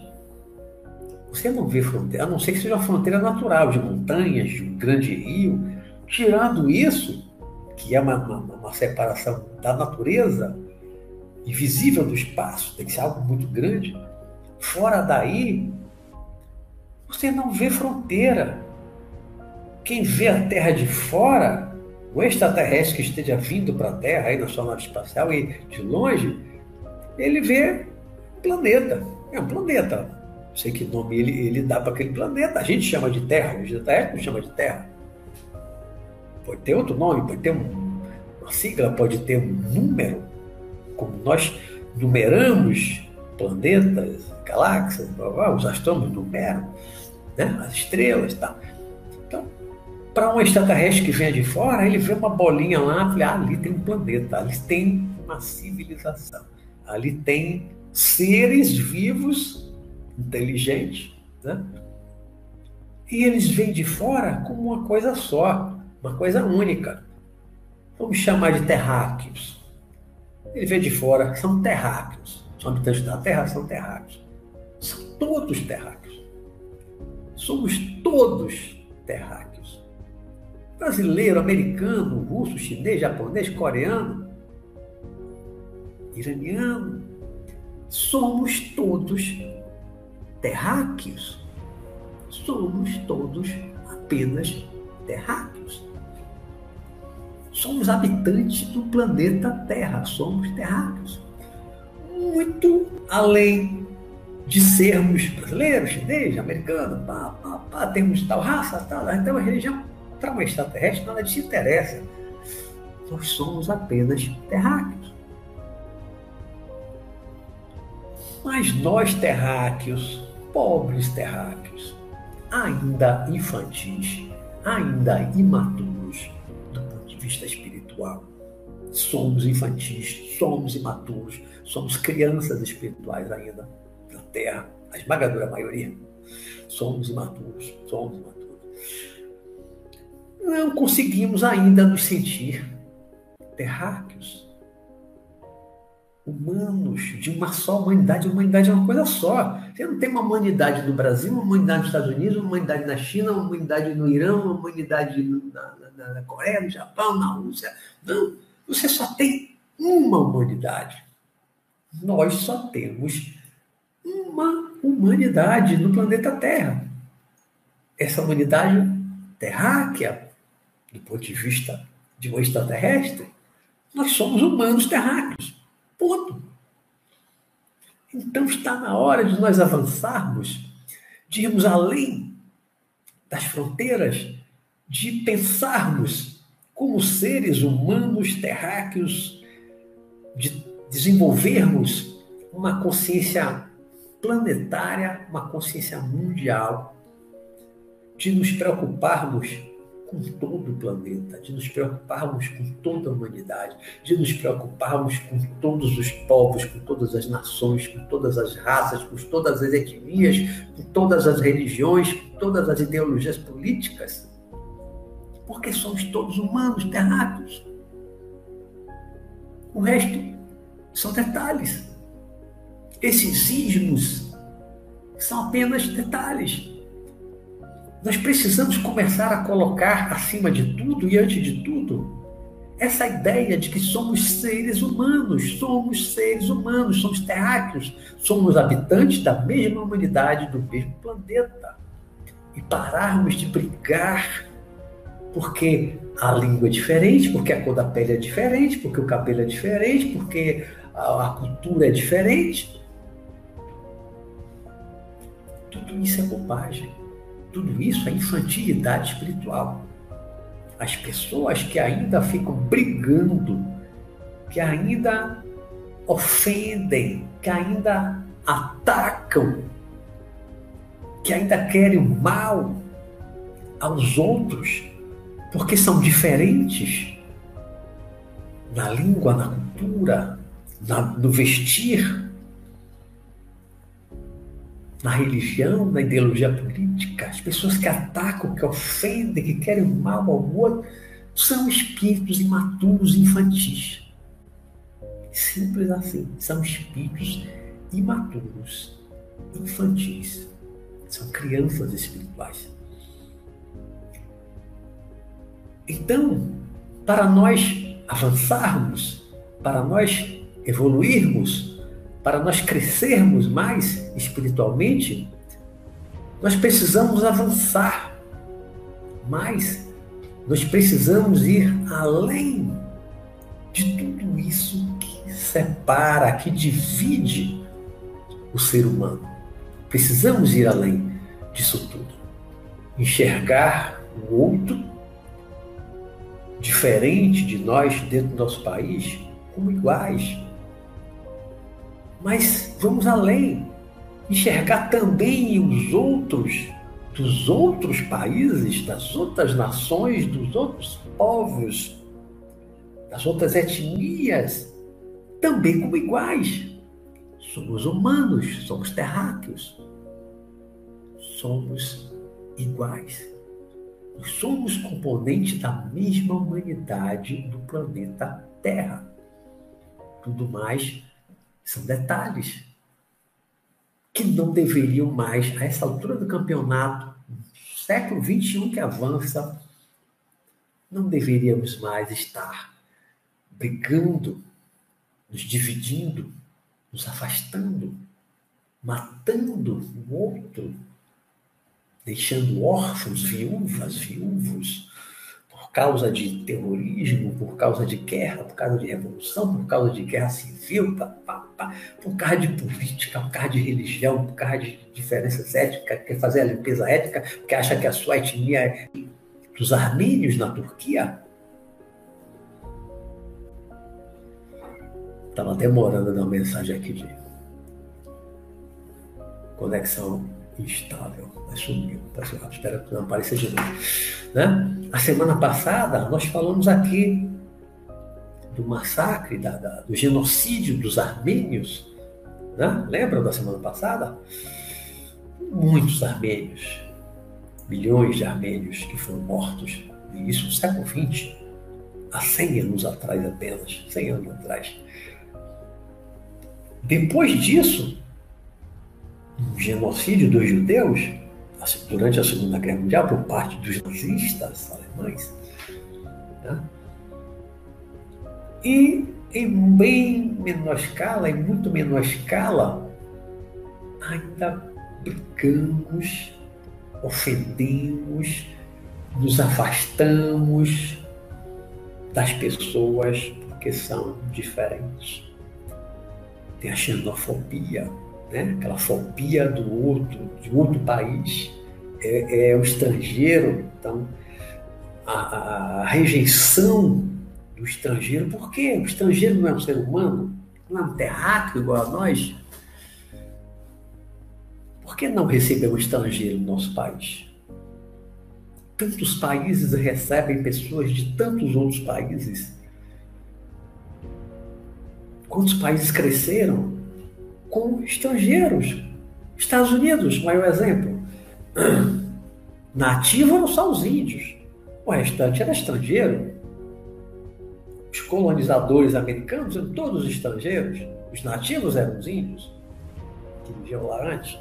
Você não vê fronteira, a não ser que seja uma fronteira natural, de montanhas, de um grande rio. Tirando isso, que é uma, uma, uma separação da natureza, invisível do espaço, tem que ser algo muito grande. Fora daí, você não vê fronteira. Quem vê a Terra de fora, o extraterrestre que esteja vindo para a Terra, aí na sua nave espacial e de longe, ele vê um planeta. É um planeta. Não sei que nome ele, ele dá para aquele planeta. A gente chama de Terra, o extraterrestre não chama de Terra. Pode ter outro nome, pode ter um, uma sigla, pode ter um número como nós numeramos planetas, galáxias, os astrônomos numeram, né? as estrelas e tal. Para um extraterrestre que vem de fora, ele vê uma bolinha lá, fala, ah, ali tem um planeta, ali tem uma civilização, ali tem seres vivos, inteligentes, né? E eles vêm de fora como uma coisa só, uma coisa única. Vamos chamar de terráqueos. Ele vê de fora, são terráqueos. São habitantes da Terra, são terráqueos. São todos terráqueos. Somos todos terráqueos. Brasileiro, americano, russo, chinês, japonês, coreano, iraniano. Somos todos terráqueos. Somos todos apenas terráqueos. Somos habitantes do planeta Terra, somos terráqueos. Muito além de sermos brasileiros, chineses, americanos, pá, pá, pá, temos tal raça, tal, então a religião para um extraterrestre nada te interessa. Nós somos apenas terráqueos. Mas nós terráqueos, pobres terráqueos, ainda infantis, ainda imaturos do ponto de vista espiritual, somos infantis, somos imaturos, somos crianças espirituais ainda na Terra, a esmagadora maioria. Somos imaturos, somos imaturos. Não conseguimos ainda nos sentir terráqueos, humanos, de uma só humanidade. Humanidade é uma coisa só. Você não tem uma humanidade no Brasil, uma humanidade nos Estados Unidos, uma humanidade na China, uma humanidade no Irã, uma humanidade na, na, na Coreia, no Japão, na Rússia. Não. Você só tem uma humanidade. Nós só temos uma humanidade no planeta Terra. Essa humanidade terráquea, do ponto de vista de um extraterrestre, nós somos humanos terráqueos. Ponto. Então está na hora de nós avançarmos, de irmos além das fronteiras, de pensarmos como seres humanos terráqueos, de desenvolvermos uma consciência planetária, uma consciência mundial, de nos preocuparmos com todo o planeta, de nos preocuparmos com toda a humanidade, de nos preocuparmos com todos os povos, com todas as nações, com todas as raças, com todas as etnias, com todas as religiões, com todas as ideologias políticas porque somos todos humanos, terráqueos. O resto são detalhes. Esses ismos são apenas detalhes. Nós precisamos começar a colocar acima de tudo e antes de tudo essa ideia de que somos seres humanos, somos seres humanos, somos terráqueos, somos habitantes da mesma humanidade, do mesmo planeta. E pararmos de brigar porque a língua é diferente, porque a cor da pele é diferente, porque o cabelo é diferente, porque a, cultura é diferente. Tudo isso é bobagem. Tudo isso é infantilidade espiritual. As pessoas que ainda ficam brigando, que ainda ofendem, que ainda atacam, que ainda querem mal aos outros, porque são diferentes na língua, na cultura, na, no vestir, na religião, na ideologia política. As pessoas que atacam, que ofendem, que querem mal ao outro, são espíritos imaturos, infantis. Simples assim. São espíritos imaturos, infantis. São crianças espirituais. Então, para nós avançarmos, para nós evoluirmos, para nós crescermos mais espiritualmente, nós precisamos avançar mais, nós precisamos ir além de tudo isso que separa, que divide o ser humano. Precisamos ir além disso tudo. Enxergar o outro diferente de nós dentro do nosso país como iguais. Mas vamos além, enxergar também os outros dos outros países, das outras nações, dos outros povos, das outras etnias, também como iguais. Somos humanos, somos terráqueos, somos iguais. Somos componentes da mesma humanidade do planeta Terra. Tudo mais são detalhes que não deveriam mais, a essa altura do campeonato, século XXI que avança, não deveríamos mais estar brigando, nos dividindo, nos afastando, matando o outro, deixando órfãos, viúvas, viúvos, por causa de terrorismo, por causa de guerra, por causa de revolução, por causa de guerra civil, pá, pá, pá, por causa de política, por causa de religião, por causa de diferenças étnicas, quer fazer a limpeza étnica, porque acha que a sua etnia é dos armênios na Turquia. Estava demorando uma mensagem aqui de conexão instável. Mas sumiu. Espero que não apareça de novo. Né? A semana passada, nós falamos aqui do massacre, da, da, do genocídio dos armênios. Né? Lembram da semana passada? Muitos armênios, milhões de armênios que foram mortos, e isso no século XX, há 100 anos atrás apenas, 100 anos atrás. Depois disso, genocídio dos judeus, durante a Segunda Guerra Mundial, por parte dos nazistas alemães, né? e em bem menor escala, em muito menor escala, ainda brigamos, ofendemos, nos afastamos das pessoas porque são diferentes tem a xenofobia, né? aquela fobia do outro, de outro país, é, é o estrangeiro. Então, a, a, rejeição do estrangeiro, por quê? O estrangeiro não é um ser humano, não é um terráqueo igual a nós. Por que não receber um estrangeiro no nosso país? Tantos países recebem pessoas de tantos outros países Quantos países cresceram com estrangeiros? Estados Unidos, maior exemplo. Nativo eram só os índios. O restante era estrangeiro. Os colonizadores americanos eram todos estrangeiros. Os nativos eram os índios, que viviam lá antes.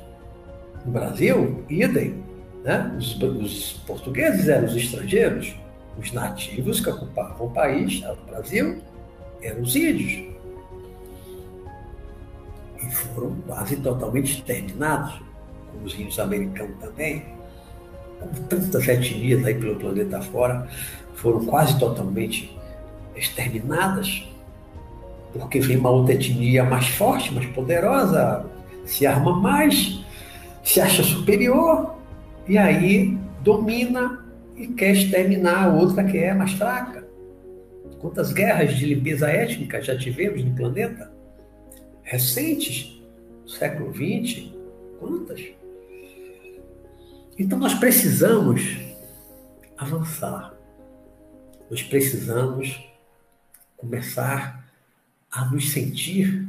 No Brasil, idem. Né? Os, os portugueses eram os estrangeiros. Os nativos que ocupavam o país, o Brasil, eram os índios e foram quase totalmente exterminados, como os índios americanos também, como tantas etnias aí pelo planeta fora, foram quase totalmente exterminadas, porque vem uma outra etnia mais forte, mais poderosa, se arma mais, se acha superior, e aí domina e quer exterminar a outra que é mais fraca. Quantas guerras de limpeza étnica já tivemos no planeta? Recentes, século XX, quantas? Então nós precisamos avançar. Nós precisamos começar a nos sentir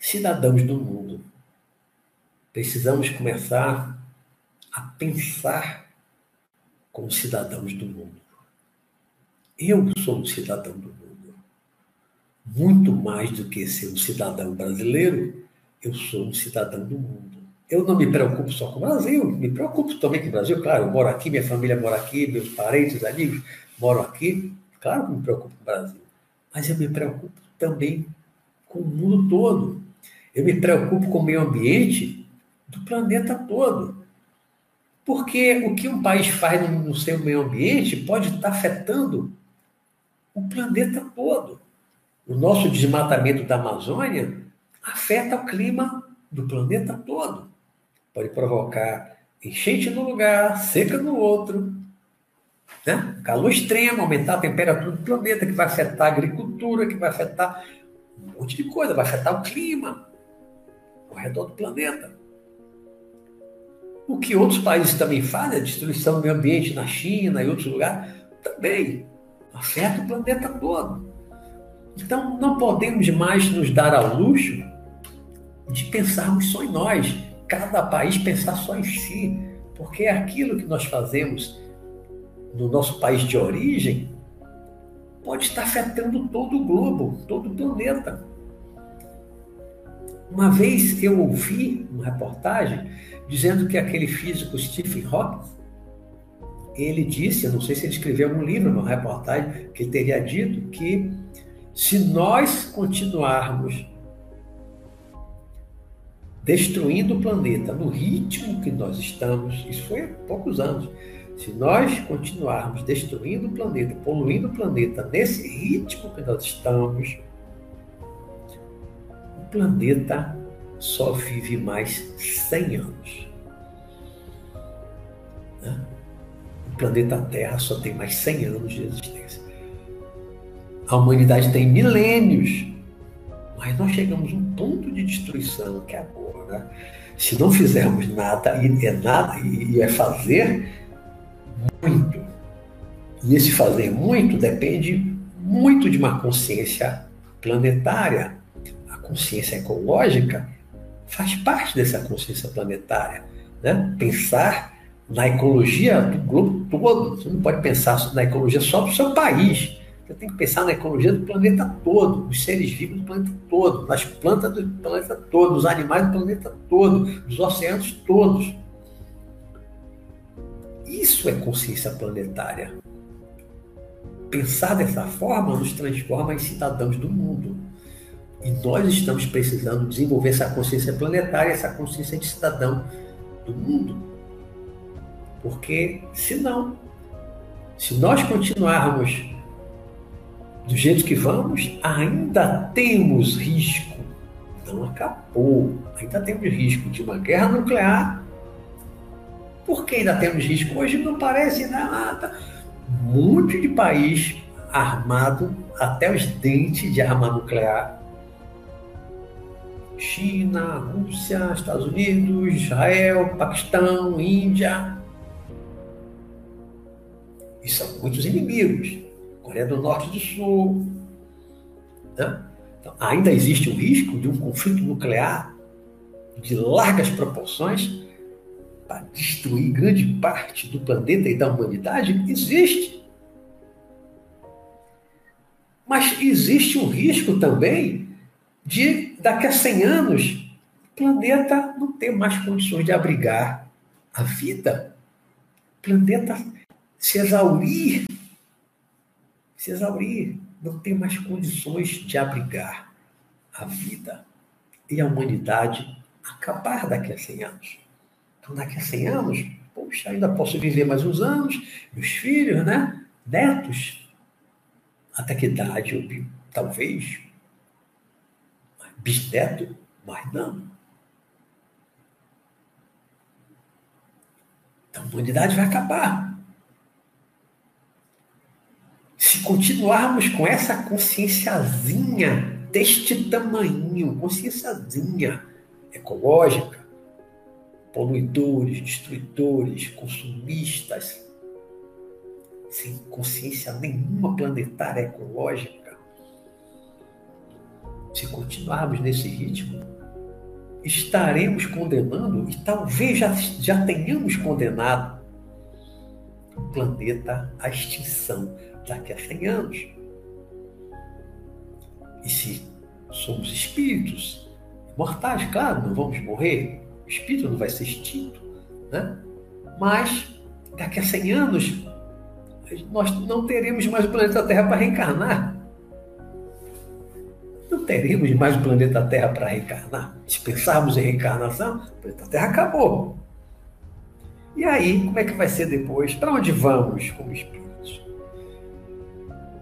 cidadãos do mundo. Precisamos começar a pensar como cidadãos do mundo. Eu sou um cidadão do mundo muito mais do que ser um cidadão brasileiro, eu sou um cidadão do mundo. Eu não me preocupo só com o Brasil, me preocupo também com o Brasil, claro, eu moro aqui, minha família mora aqui, meus parentes, amigos moram aqui, claro que me preocupo com o Brasil, mas eu me preocupo também com o mundo todo. Eu me preocupo com o meio ambiente do planeta todo. Porque o que um país faz no seu meio ambiente pode estar afetando o planeta todo o nosso desmatamento da Amazônia afeta o clima do planeta todo. Pode provocar enchente no lugar, seca no outro, né? calor extremo, aumentar a temperatura do planeta, que vai afetar a agricultura, que vai afetar um monte de coisa, vai afetar o clima ao redor do planeta. O que outros países também fazem, a destruição do meio ambiente na China e outros lugares, também afeta o planeta todo. Então, não podemos mais nos dar ao luxo de pensarmos só em nós, cada país pensar só em si, porque aquilo que nós fazemos no nosso país de origem pode estar afetando todo o globo, todo o planeta. Uma vez eu ouvi uma reportagem dizendo que aquele físico Stephen Hawking, ele disse, eu não sei se ele escreveu um livro, uma reportagem, que ele teria dito que se nós continuarmos destruindo o planeta no ritmo que nós estamos, isso foi há poucos anos. Se nós continuarmos destruindo o planeta, poluindo o planeta nesse ritmo que nós estamos, o planeta só vive mais 100 anos. Né? O planeta Terra só tem mais 100 anos de existência. A humanidade tem milênios Mas nós chegamos a um ponto de destruição que é agora, se não fizermos nada, e é nada, e é fazer muito. E esse fazer muito depende muito de uma consciência planetária. A consciência ecológica faz parte dessa consciência planetária. Né? Pensar na ecologia do globo todo. Você não pode pensar na ecologia só do seu país. Você tem que pensar na ecologia do planeta todo, dos seres vivos do planeta todo, das plantas do planeta todo, dos animais do planeta todo, dos oceanos todos. Isso é consciência planetária. Pensar dessa forma nos transforma em cidadãos do mundo. E nós estamos precisando desenvolver essa consciência planetária, essa consciência de cidadão do mundo. Porque, se não, se nós continuarmos do jeito que vamos, ainda temos risco. Não acabou. Ainda temos risco de uma guerra nuclear. Por que ainda temos risco? Hoje não parece nada. Um monte de país armado até os dentes de arma nuclear. China, Rússia, Estados Unidos, Israel, Paquistão, Índia. E são muitos inimigos. Coreia do Norte e do Sul. Né? Então, ainda existe o risco de um conflito nuclear de largas proporções para destruir grande parte do planeta e da humanidade? Existe. Mas existe um risco também de, daqui a 100 anos, o planeta não ter mais condições de abrigar a vida. O planeta se exaurir se exaurir, não tem mais condições de abrigar a vida e a humanidade acabar daqui a 100 anos. Então, daqui a 100 anos, poxa, ainda posso viver mais uns anos, meus filhos, né? Netos. Até que idade eu vi? Talvez. Bisneto, mas não. Então, a humanidade vai acabar. Se continuarmos com essa consciênciazinha deste tamanho, consciênciazinha ecológica, poluidores, destruidores, consumistas, sem consciência nenhuma planetária ecológica, se continuarmos nesse ritmo, estaremos condenando, e talvez já, já tenhamos condenado, o planeta à extinção daqui a 100 anos. E se somos espíritos mortais, claro, não vamos morrer, o espírito não vai ser extinto, né? mas daqui a 100 anos nós não teremos mais o planeta Terra para reencarnar. Não teremos mais o planeta Terra para reencarnar. Se pensarmos em reencarnação, o planeta Terra acabou. E aí, como é que vai ser depois? Para onde vamos como espírito?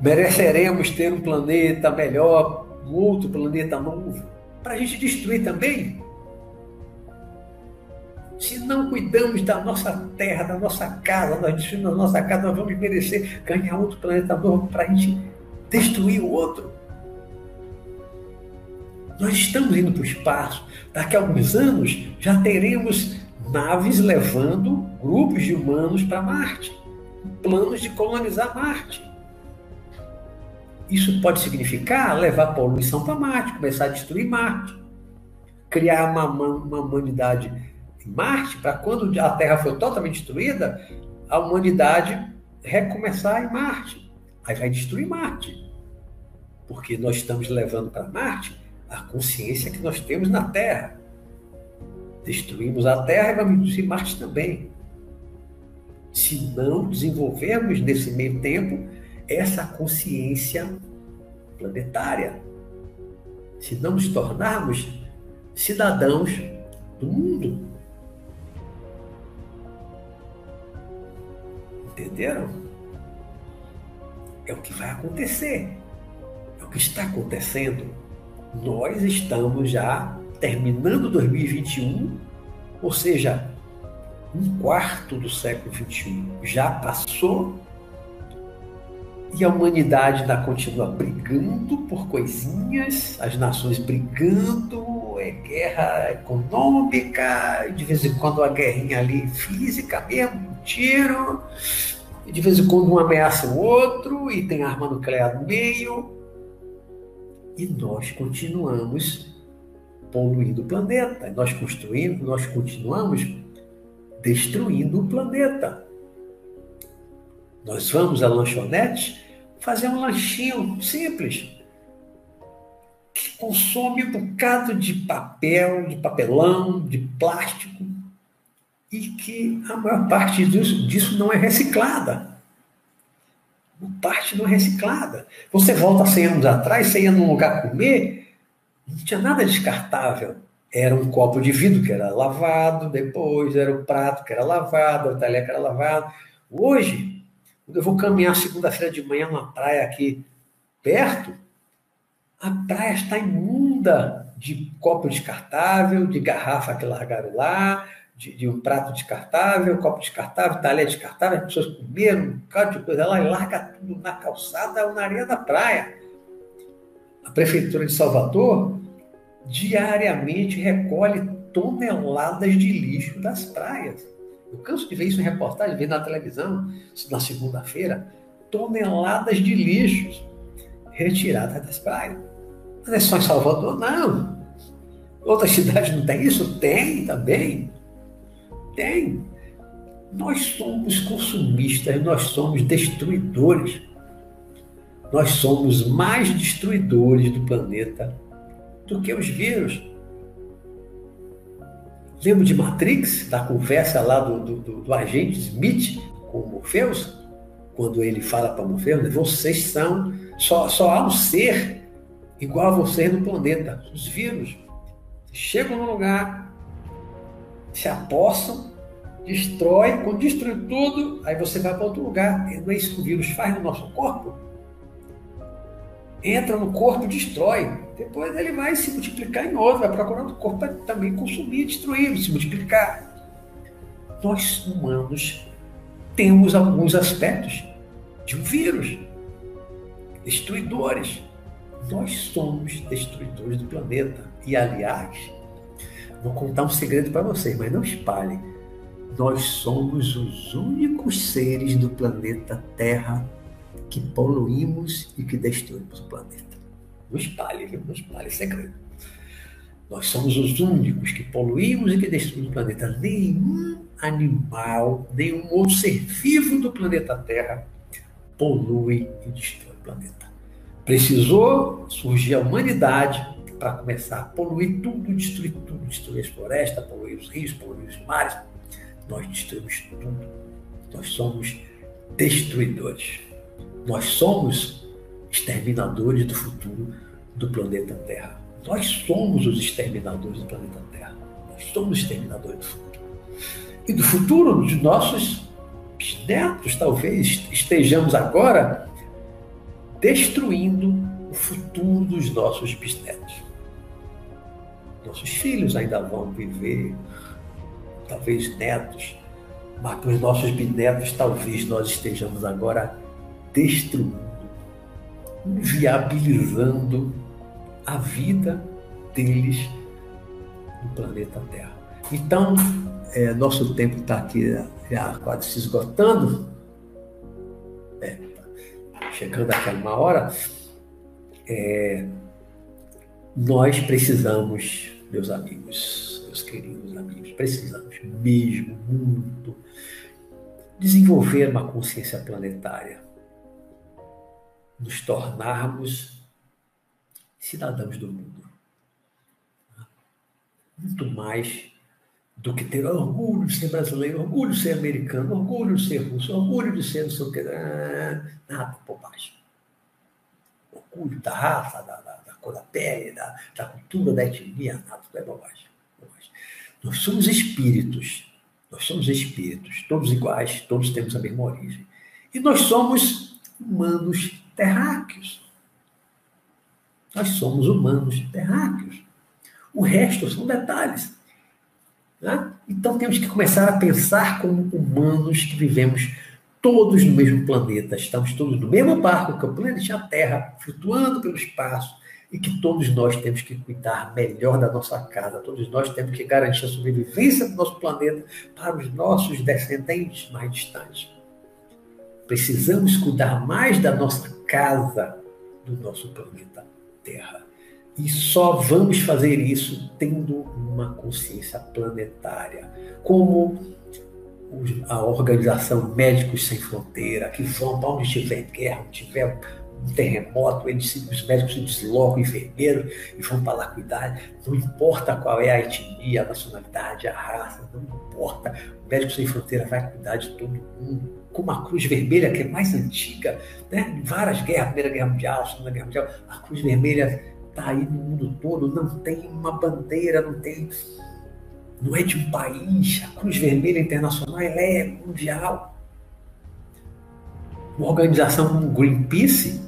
Mereceremos ter um planeta melhor, um outro planeta novo, para a gente destruir também? Se não cuidamos da nossa terra, da nossa casa, nós destruímos a nossa casa, nós vamos merecer ganhar outro planeta novo para a gente destruir o outro. Nós estamos indo para o espaço. Daqui a alguns anos já teremos naves levando grupos de humanos para Marte, planos de colonizar Marte. Isso pode significar levar poluição para Marte, começar a destruir Marte, criar uma, uma humanidade em Marte, para quando a Terra for totalmente destruída, a humanidade recomeçar em Marte. Aí vai destruir Marte. Porque nós estamos levando para Marte a consciência que nós temos na Terra. Destruímos a Terra e vamos destruir Marte também. Se não desenvolvermos nesse meio tempo essa consciência planetária. Se não nos tornarmos cidadãos do mundo. Entenderam? É o que vai acontecer. É o que está acontecendo. Nós estamos já terminando 2021, ou seja, um quarto do século 21 já passou E a humanidade ainda continua brigando por coisinhas, as nações brigando, é guerra econômica, de vez em quando uma guerrinha ali física mesmo, um tiro, de vez em quando um ameaça o outro, e tem arma nuclear no meio. E nós continuamos poluindo o planeta, nós construindo, nós continuamos destruindo o planeta. Nós vamos à lanchonete fazer um lanchinho simples, que consome um bocado de papel, de papelão, de plástico, e que a maior parte disso, disso não é reciclada. Uma parte não é reciclada. Você volta 100 anos atrás, você ia num lugar comer, não tinha nada descartável. Era um copo de vidro que era lavado, depois era o prato que era lavado, a talher que era lavado. Hoje, quando eu vou caminhar segunda-feira de manhã numa praia aqui perto, a praia está imunda de copo descartável, de garrafa que largaram lá, de, de, um prato descartável, copo descartável, talher descartável, as pessoas comeram um bocado de coisa lá e larga tudo na calçada ou na areia da praia. A Prefeitura de Salvador diariamente recolhe toneladas de lixo das praias. Eu canso de ver isso em reportagem, ver na televisão, na segunda-feira, toneladas de lixos retiradas das praias. Mas é só em Salvador? Não. Outras cidades não tem isso? Tem também. Tem. Nós somos consumistas, nós somos destruidores. Nós somos mais destruidores do planeta do que os vírus. Lembra de Matrix, da conversa lá do, do, do agente Smith com o Morpheus? Quando ele fala para Morpheus, né, vocês são, só, só há um ser igual a vocês no planeta, os vírus. Chegam no lugar, se apossam, destrói, quando destrui tudo, aí você vai para outro lugar. Não é isso que o vírus faz no nosso corpo? Entra no corpo e destrói. Depois ele vai se multiplicar em outro, vai procurar outro corpo para também consumir, destruir, se multiplicar. Nós humanos temos alguns aspectos de um vírus, destruidores. Nós somos destruidores do planeta. E, aliás, vou contar um segredo para vocês, mas não espalhem. Nós somos os únicos seres do planeta Terra que poluímos e que destruímos o planeta. Não espalhe? Não espalhe segredo. Nós somos os únicos que poluímos e que destruímos o planeta. Nenhum animal, nenhum outro ser vivo do planeta Terra polui e destrói o planeta. Precisou surgir a humanidade para começar a poluir tudo, destruir tudo, destruir as florestas, poluir os rios, poluir os mares. Nós destruímos tudo. Nós somos destruidores. Nós somos exterminadores do futuro do planeta Terra. Nós somos os exterminadores do planeta Terra. Nós somos os exterminadores do futuro. E do futuro de nossos netos, talvez estejamos agora destruindo o futuro dos nossos bisnetos. Nossos filhos ainda vão viver, talvez netos, mas para os nossos bisnetos, talvez nós estejamos agora destruindo inviabilizando a vida deles no planeta Terra. Então, é, nosso tempo está aqui já quase se esgotando, é, chegando aquela uma hora. É, nós precisamos, meus amigos, meus queridos amigos, precisamos mesmo muito desenvolver uma consciência planetária nos tornarmos cidadãos do mundo. Muito mais do que ter orgulho de ser brasileiro, orgulho de ser americano, orgulho de ser russo, orgulho de ser não sei o que. Ah, nada, bobagem. Orgulho da raça, da, da, da cor da pele, da, da, cultura, da etnia, nada, tudo é bobagem, bobagem. Nós somos espíritos. Nós somos espíritos, todos iguais, todos temos a mesma origem. E nós somos humanos terráqueos. Nós somos humanos terráqueos. O resto são detalhes. Né? Então temos que começar a pensar como humanos que vivemos todos no mesmo planeta, estamos todos no mesmo barco, que é o planeta Terra, flutuando pelo espaço, e que todos nós temos que cuidar melhor da nossa casa, todos nós temos que garantir a sobrevivência do nosso planeta para os nossos descendentes mais distantes. Precisamos cuidar mais da nossa casa, do nosso planeta Terra. E só vamos fazer isso tendo uma consciência planetária, como a organização Médicos Sem Fronteira, que vão para onde tiver guerra, onde tiver um terremoto, eles, os médicos se deslocam, enfermeiros, e vão para lá cuidar. Não importa qual é a etnia, a nacionalidade, a raça, não importa. O Médico Sem Fronteira vai cuidar de todo mundo. Como a Cruz Vermelha, que é mais antiga, né? várias guerras, Primeira Guerra Mundial, Segunda Guerra Mundial, a Cruz Vermelha está aí no mundo todo, não tem uma bandeira, não tem. Não é de um país. A Cruz Vermelha Internacional ela é mundial. Uma organização como Greenpeace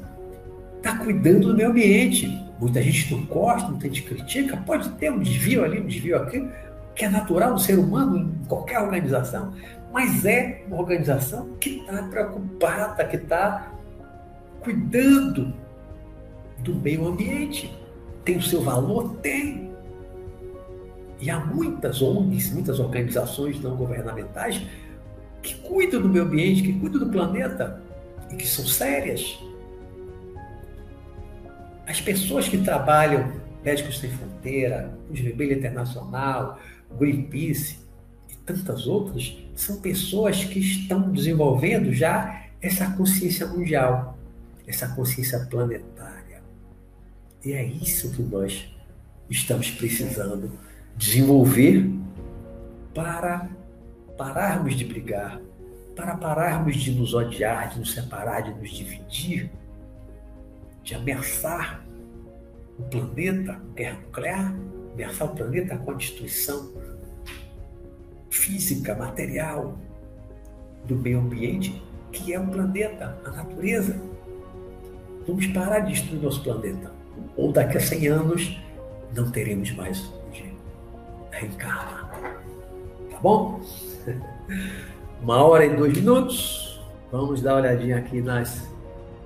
está cuidando do meio ambiente. Muita gente não gosta, muita gente critica, pode ter um desvio ali, um desvio aqui, que é natural do ser humano em qualquer organização, mas é uma organização que está preocupada, que está cuidando do meio ambiente. Tem o seu valor? Tem. E há muitas ONGs, muitas organizações não governamentais que cuidam do meio ambiente, que cuidam do planeta e que são sérias. As pessoas que trabalham, Médicos Sem Fronteira, Cruz Internacional, Greenpeace tantas outras, são pessoas que estão desenvolvendo já essa consciência mundial, essa consciência planetária. E é isso que nós estamos precisando desenvolver para pararmos de brigar, para pararmos de nos odiar, de nos separar, de nos dividir de ameaçar o planeta guerra nuclear, ameaçar o planeta com a destruição física, material do meio ambiente, que é o planeta, a natureza. Vamos parar de destruir nosso planeta. Ou daqui a 100 anos não teremos mais onde reencarnar. Tá bom? Uma hora e dois minutos. Vamos dar uma olhadinha aqui nas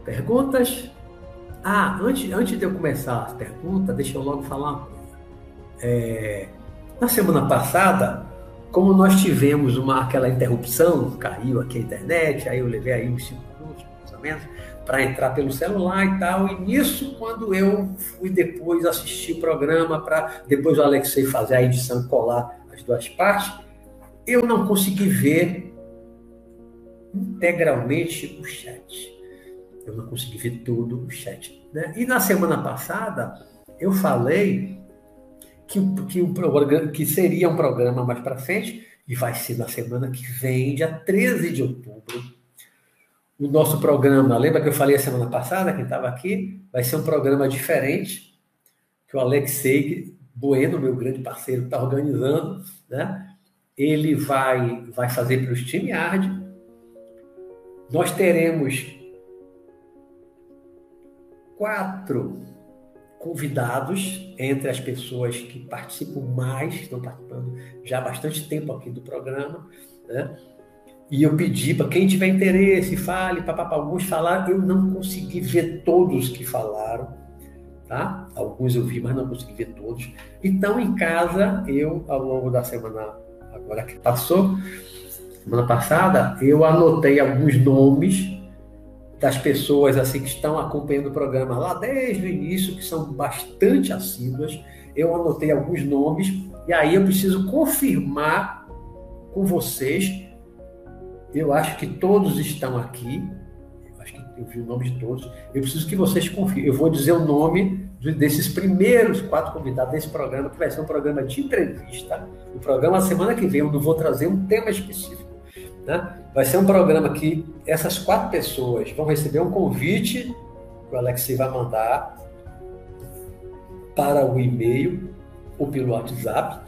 perguntas. Ah, antes, antes de eu começar as perguntas, deixa eu logo falar uma coisa. É, na semana passada, como nós tivemos uma, aquela interrupção, caiu aqui a internet, aí eu levei aí uns 5 minutos, mais ou menos, para entrar pelo celular e tal. E nisso, quando eu fui depois assistir o programa, para depois o Alexei fazer a edição colar as duas partes, eu não consegui ver integralmente o chat eu não consegui ver todo o chat. Né? E na semana passada, eu falei que, que, um programa, que seria um programa mais para frente, e vai ser na semana que vem, dia 13 de outubro. O nosso programa, lembra que eu falei a semana passada, quem estava aqui? Vai ser um programa diferente, que o Alexei Bueno, meu grande parceiro, está organizando, né? Ele vai, vai fazer para o StreamYard. Nós teremos quatro convidados entre as pessoas que participam mais, estão participando já há bastante tempo aqui do programa, né? E eu pedi para quem tiver interesse, fale, papapá. Alguns falaram, eu não consegui ver todos que falaram, tá? Alguns eu vi, mas não consegui ver todos. Então, em casa, eu, ao longo da semana agora que passou, semana passada, eu anotei alguns nomes das pessoas assim que estão acompanhando o programa lá desde o início, que são bastante assíduas. Eu anotei alguns nomes e aí eu preciso confirmar com vocês. Eu acho que todos estão aqui. Eu acho que eu vi o nome de todos. Eu preciso que vocês confirmem. Eu vou dizer o nome desses primeiros quatro convidados desse programa, que vai ser um programa de entrevista. O programa semana que vem eu não vou trazer um tema específico né? Vai ser um programa que essas quatro pessoas vão receber um convite que o Alexei vai mandar para o e-mail ou pelo WhatsApp.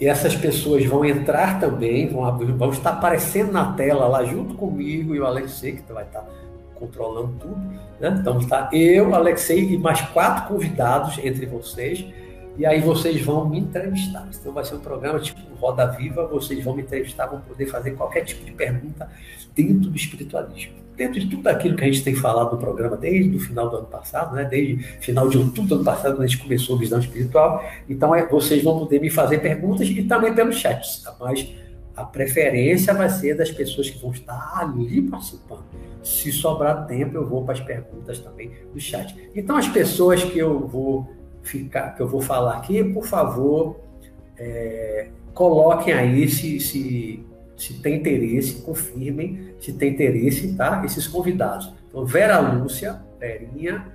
E essas pessoas vão entrar também, vão, vão estar aparecendo na tela lá junto comigo e o Alexei, que vai estar controlando tudo. Né? Então está eu, Alexei e mais quatro convidados entre vocês e aí vocês vão me entrevistar. Então vai ser um programa tipo Roda Viva, vocês vão me entrevistar, vão poder fazer qualquer tipo de pergunta dentro do espiritualismo. Dentro de tudo aquilo que a gente tem falado no programa desde o final do ano passado, né? desde final de outubro do ano passado, quando a gente começou a visão espiritual. Então é, vocês vão poder me fazer perguntas e também pelo chat, tá? mas a preferência vai ser das pessoas que vão estar ali participando. Se sobrar tempo, eu vou para as perguntas também do chat. Então, as pessoas que eu vou ficar, que eu vou falar aqui, por favor, é, coloquem aí se, se, se tem interesse, confirmem se tem interesse, tá? Esses convidados. Então, Vera Lúcia, Verinha,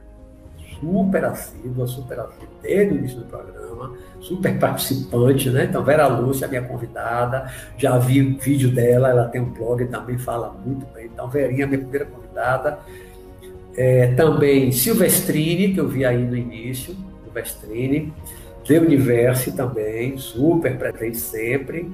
super assídua, super assídua, desde o início do programa, super participante, né? Então, Vera Lúcia, minha convidada, já vi o vídeo dela, ela tem um blog e também fala muito bem. Então, Verinha, minha primeira convidada. É, também Silvestrini, que eu vi aí no início, Silvestrini. The Universe também, super presente sempre.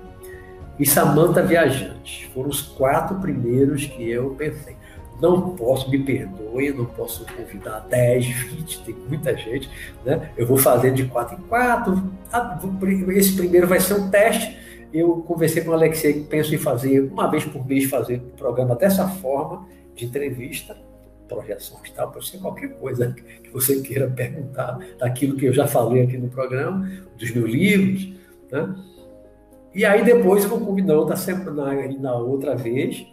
E Samantha Viajante. Foram os quatro primeiros que eu pensei. Não posso, me perdoe, não posso convidar 10, 20, tem muita gente, né? Eu vou fazer de quatro em quatro. Ah, esse primeiro vai ser um teste. Eu conversei com o Alexei, penso em fazer uma vez por mês, fazer um programa dessa forma, de entrevista, projeções, tal, pode ser qualquer coisa que você queira perguntar, daquilo que eu já falei aqui no programa, dos meus livros, né? E aí depois eu vou combinar outra semana, na outra vez,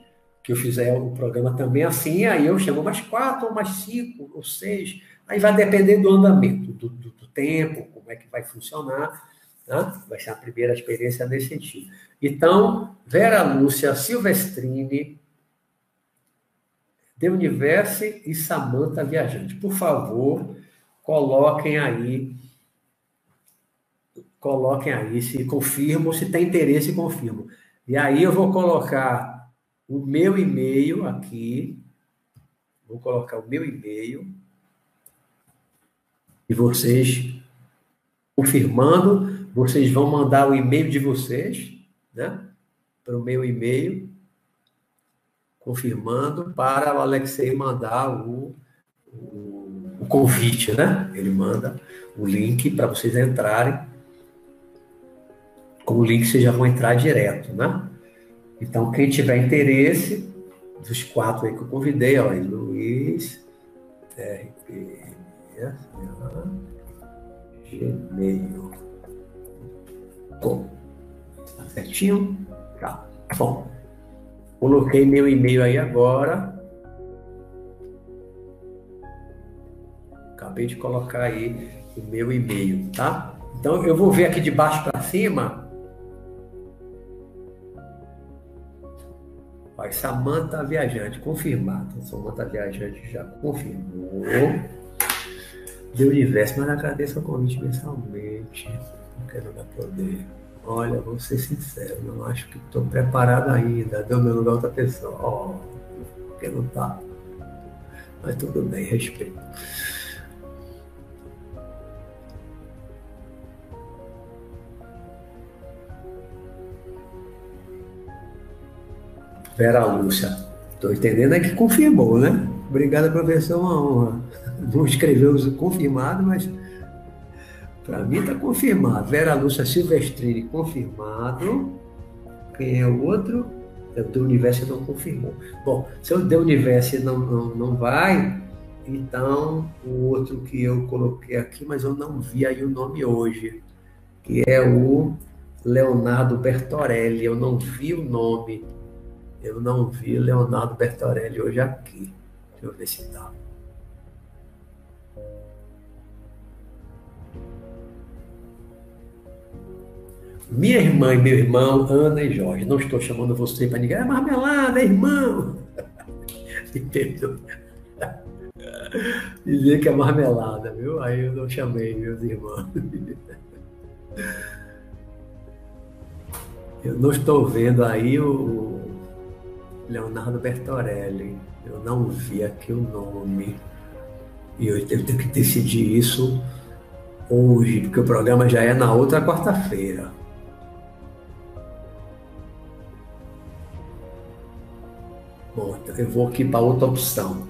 que eu fizer o programa também assim, aí eu chamo mais quatro, ou mais cinco, ou seis. Aí vai depender do andamento, do, do, do tempo, como é que vai funcionar. Né? Vai ser a primeira experiência nesse sentido. Então, Vera Lúcia Silvestrini, The Universe e Samantha Viajante. Por favor, coloquem aí coloquem aí se confirmam, se tem interesse, confirmam. E aí eu vou colocar o meu e-mail aqui. Vou colocar o meu e-mail. E vocês, confirmando, vocês vão mandar o e-mail de vocês, né? Para o meu e-mail, confirmando, para o Alexei mandar o, o, o convite, né? Ele manda o link para vocês entrarem. Com o link vocês já vão entrar direto, né? Então, quem tiver interesse, dos quatro aí que eu convidei, ó, Luiz, RP, Gmail. Bom, tá certinho? Tá. Bom, coloquei meu e-mail aí agora. Acabei de colocar aí o meu e-mail, tá? Então eu vou ver aqui de baixo para cima Olha, Samanta Viajante, confirmado. Samanta Viajante já confirmou. De universo, mas agradeço o convite mensalmente. Não quero dar poder. Olha, vou ser sincero, não acho que estou preparado ainda. Deu meu lugar a outra pessoa. Oh, porque não tá. Mas tudo bem, respeito. Vera Lúcia. Estou entendendo é que confirmou, né? Obrigado, professor, uma honra. Não escreveu confirmado, mas para mim está confirmado. Vera Lúcia Silvestrini, confirmado. Quem é o outro? O do Universo não confirmou. Bom, se o do Universo não, não, não vai, então o outro que eu coloquei aqui, mas eu não vi aí o nome hoje, que é o Leonardo Bertorelli. Eu não vi o nome. Eu não vi Leonardo Bertorelli hoje aqui. Deixa eu ver se está. Minha irmã e meu irmão, Ana e Jorge. Não estou chamando você para ninguém. É marmelada, é irmão. Entendeu? Dizer que é marmelada, viu? Aí eu não chamei meus irmãos. Eu não estou vendo aí o, Leonardo Bertorelli. Eu não vi aqui o nome. E eu tenho que decidir isso hoje, porque o programa já é na outra quarta-feira. Bom, eu vou aqui para outra opção.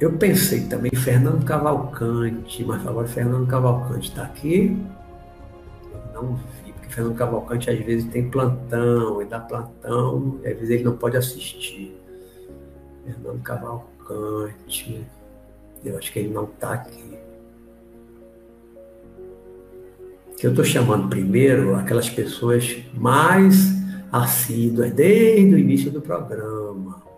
Eu pensei também Fernando Cavalcante, mas agora Fernando Cavalcante está aqui. Eu não vi, porque Fernando Cavalcante às vezes tem plantão, e dá plantão, e às vezes ele não pode assistir. Fernando Cavalcante, eu acho que ele não está aqui. Que eu estou chamando primeiro aquelas pessoas mais assíduas desde o início do programa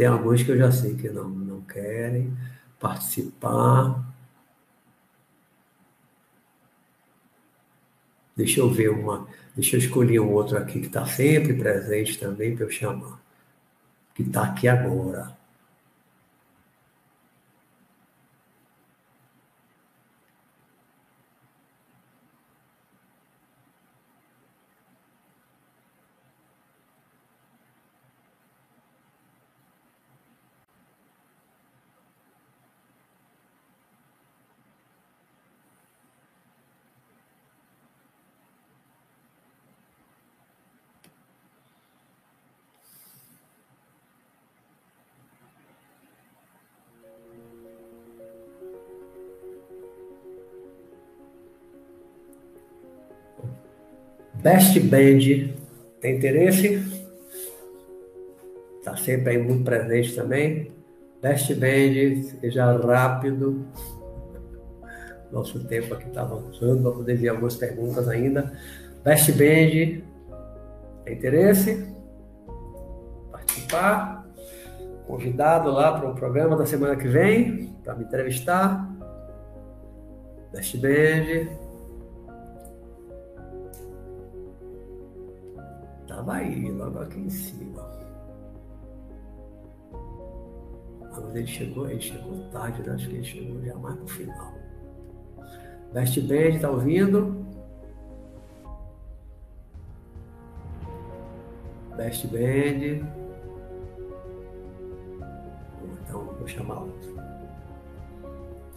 tem alguns que eu já sei que não, não querem participar. Deixa eu ver uma. Deixa eu escolher um outro aqui que está sempre presente também para eu chamar. Que está aqui agora. Best Band, tem interesse? Está sempre aí muito presente também. Best Band, seja rápido. Nosso tempo aqui está avançando, vamos poder ver algumas perguntas ainda. Best Band, tem interesse? Participar? Convidado lá para o programa da semana que vem, para me entrevistar. Best Band, Estava aí, logo aqui em cima. Mas ele chegou, ele chegou tarde, né? acho que ele chegou já mais no final. Best Band, tá ouvindo? Best Band. Então, vou chamar outro.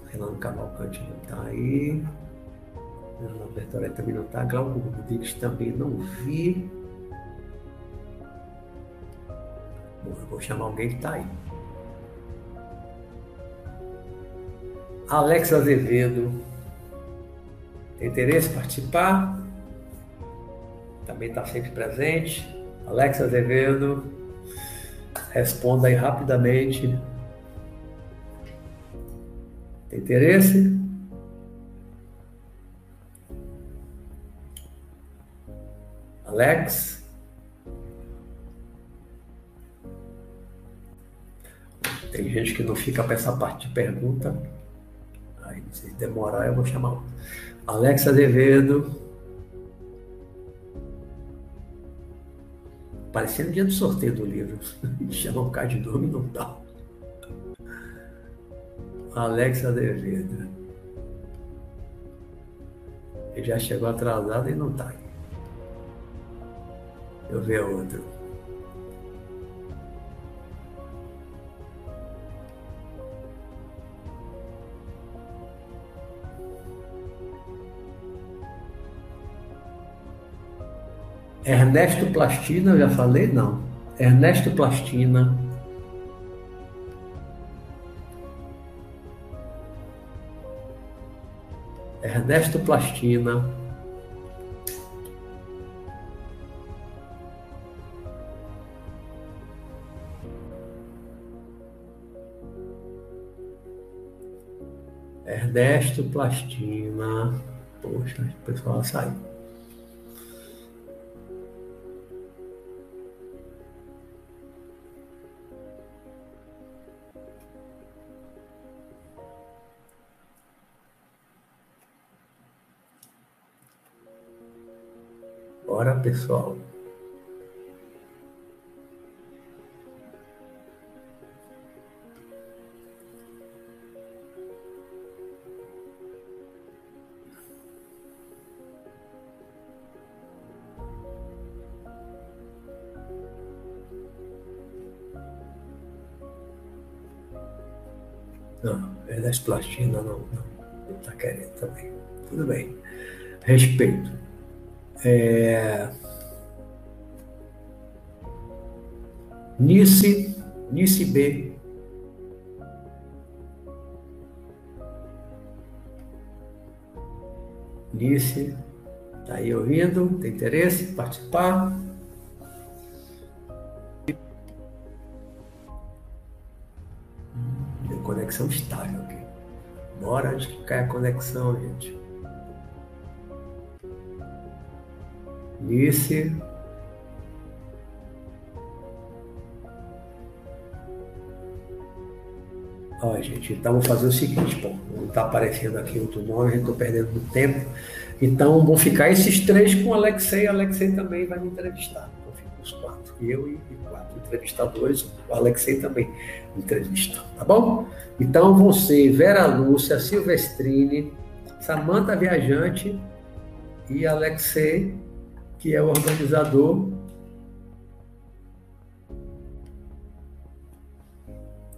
Renan Cavalcante não está aí. Ana Bertoretti também não está. Glauco Rodrigues também não vi. Vou chamar alguém que está aí. Alex Azevedo. Tem interesse em participar? Também está sempre presente. Alex Azevedo. Responda aí rapidamente. Tem interesse? Alex? Tem gente que não fica para essa parte de pergunta. Aí, se demorar, eu vou chamar. Alex Azevedo. Parecendo dia do sorteio do livro. Chama o cara de nome não dá. Alex Azevedo. Ele já chegou atrasado e não está eu ver outro. Ernesto Plastina, eu já falei? Não. Ernesto Plastina. Ernesto Plastina. Ernesto Plastina. Poxa, o pessoal saiu. Bora, pessoal. Não, é das plastinas, não, não. Ele está querendo também. Tudo bem. Respeito. É... Nice, Nice B. Nice, está aí ouvindo? Tem interesse em participar? Deu conexão estável aqui. Bora antes que caia a conexão, gente. Nice. Ó, gente, então vou fazer o seguinte, bom, não está aparecendo aqui outro nome, estou perdendo muito tempo. Então vão ficar esses três com o Alexei, o Alexei também vai me entrevistar. Então ficam os quatro, eu e quatro entrevistadores, o Alexei também me entrevista, tá bom? Então ser Vera Lúcia, Silvestrini, Samanta Viajante e Alexei, que é o organizador.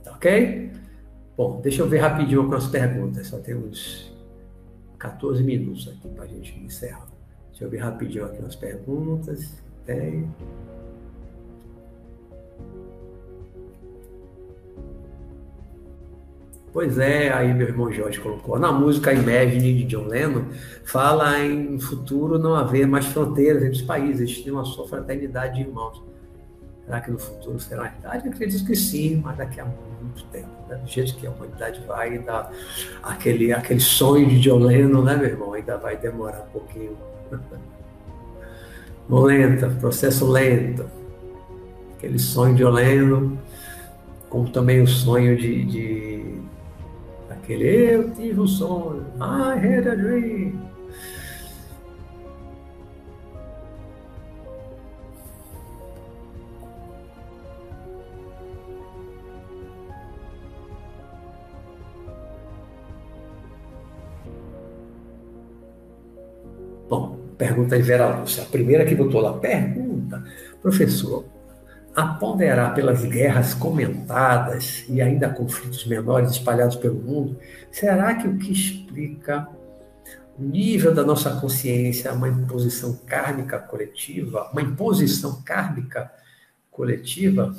Tá ok? Bom, deixa eu ver rapidinho algumas perguntas. Só temos 14 minutos aqui para a gente encerrar. Deixa eu ver rapidinho aqui umas perguntas. Tem. Pois é, aí meu irmão Jorge colocou. Na música Imagine de John Lennon, fala em futuro não haver mais fronteiras entre os países, tem uma só fraternidade de irmãos. Será que no futuro será verdade? Eu acredito que sim, mas daqui a muito tempo. Né? Do jeito que a humanidade vai, ainda, aquele, aquele sonho de John Lennon, né, meu irmão? Ainda vai demorar um pouquinho. Lenta, processo lento. Aquele sonho de John Lennon, como também o sonho de, de aquele eu tive um sonho, I had a dream. Bom, pergunta de Vera Lúcia. A primeira que botou lá, pergunta, professor, a ponderar pelas guerras comentadas e ainda conflitos menores espalhados pelo mundo, será que o que explica o nível da nossa consciência uma imposição kármica coletiva, uma imposição kármica coletiva?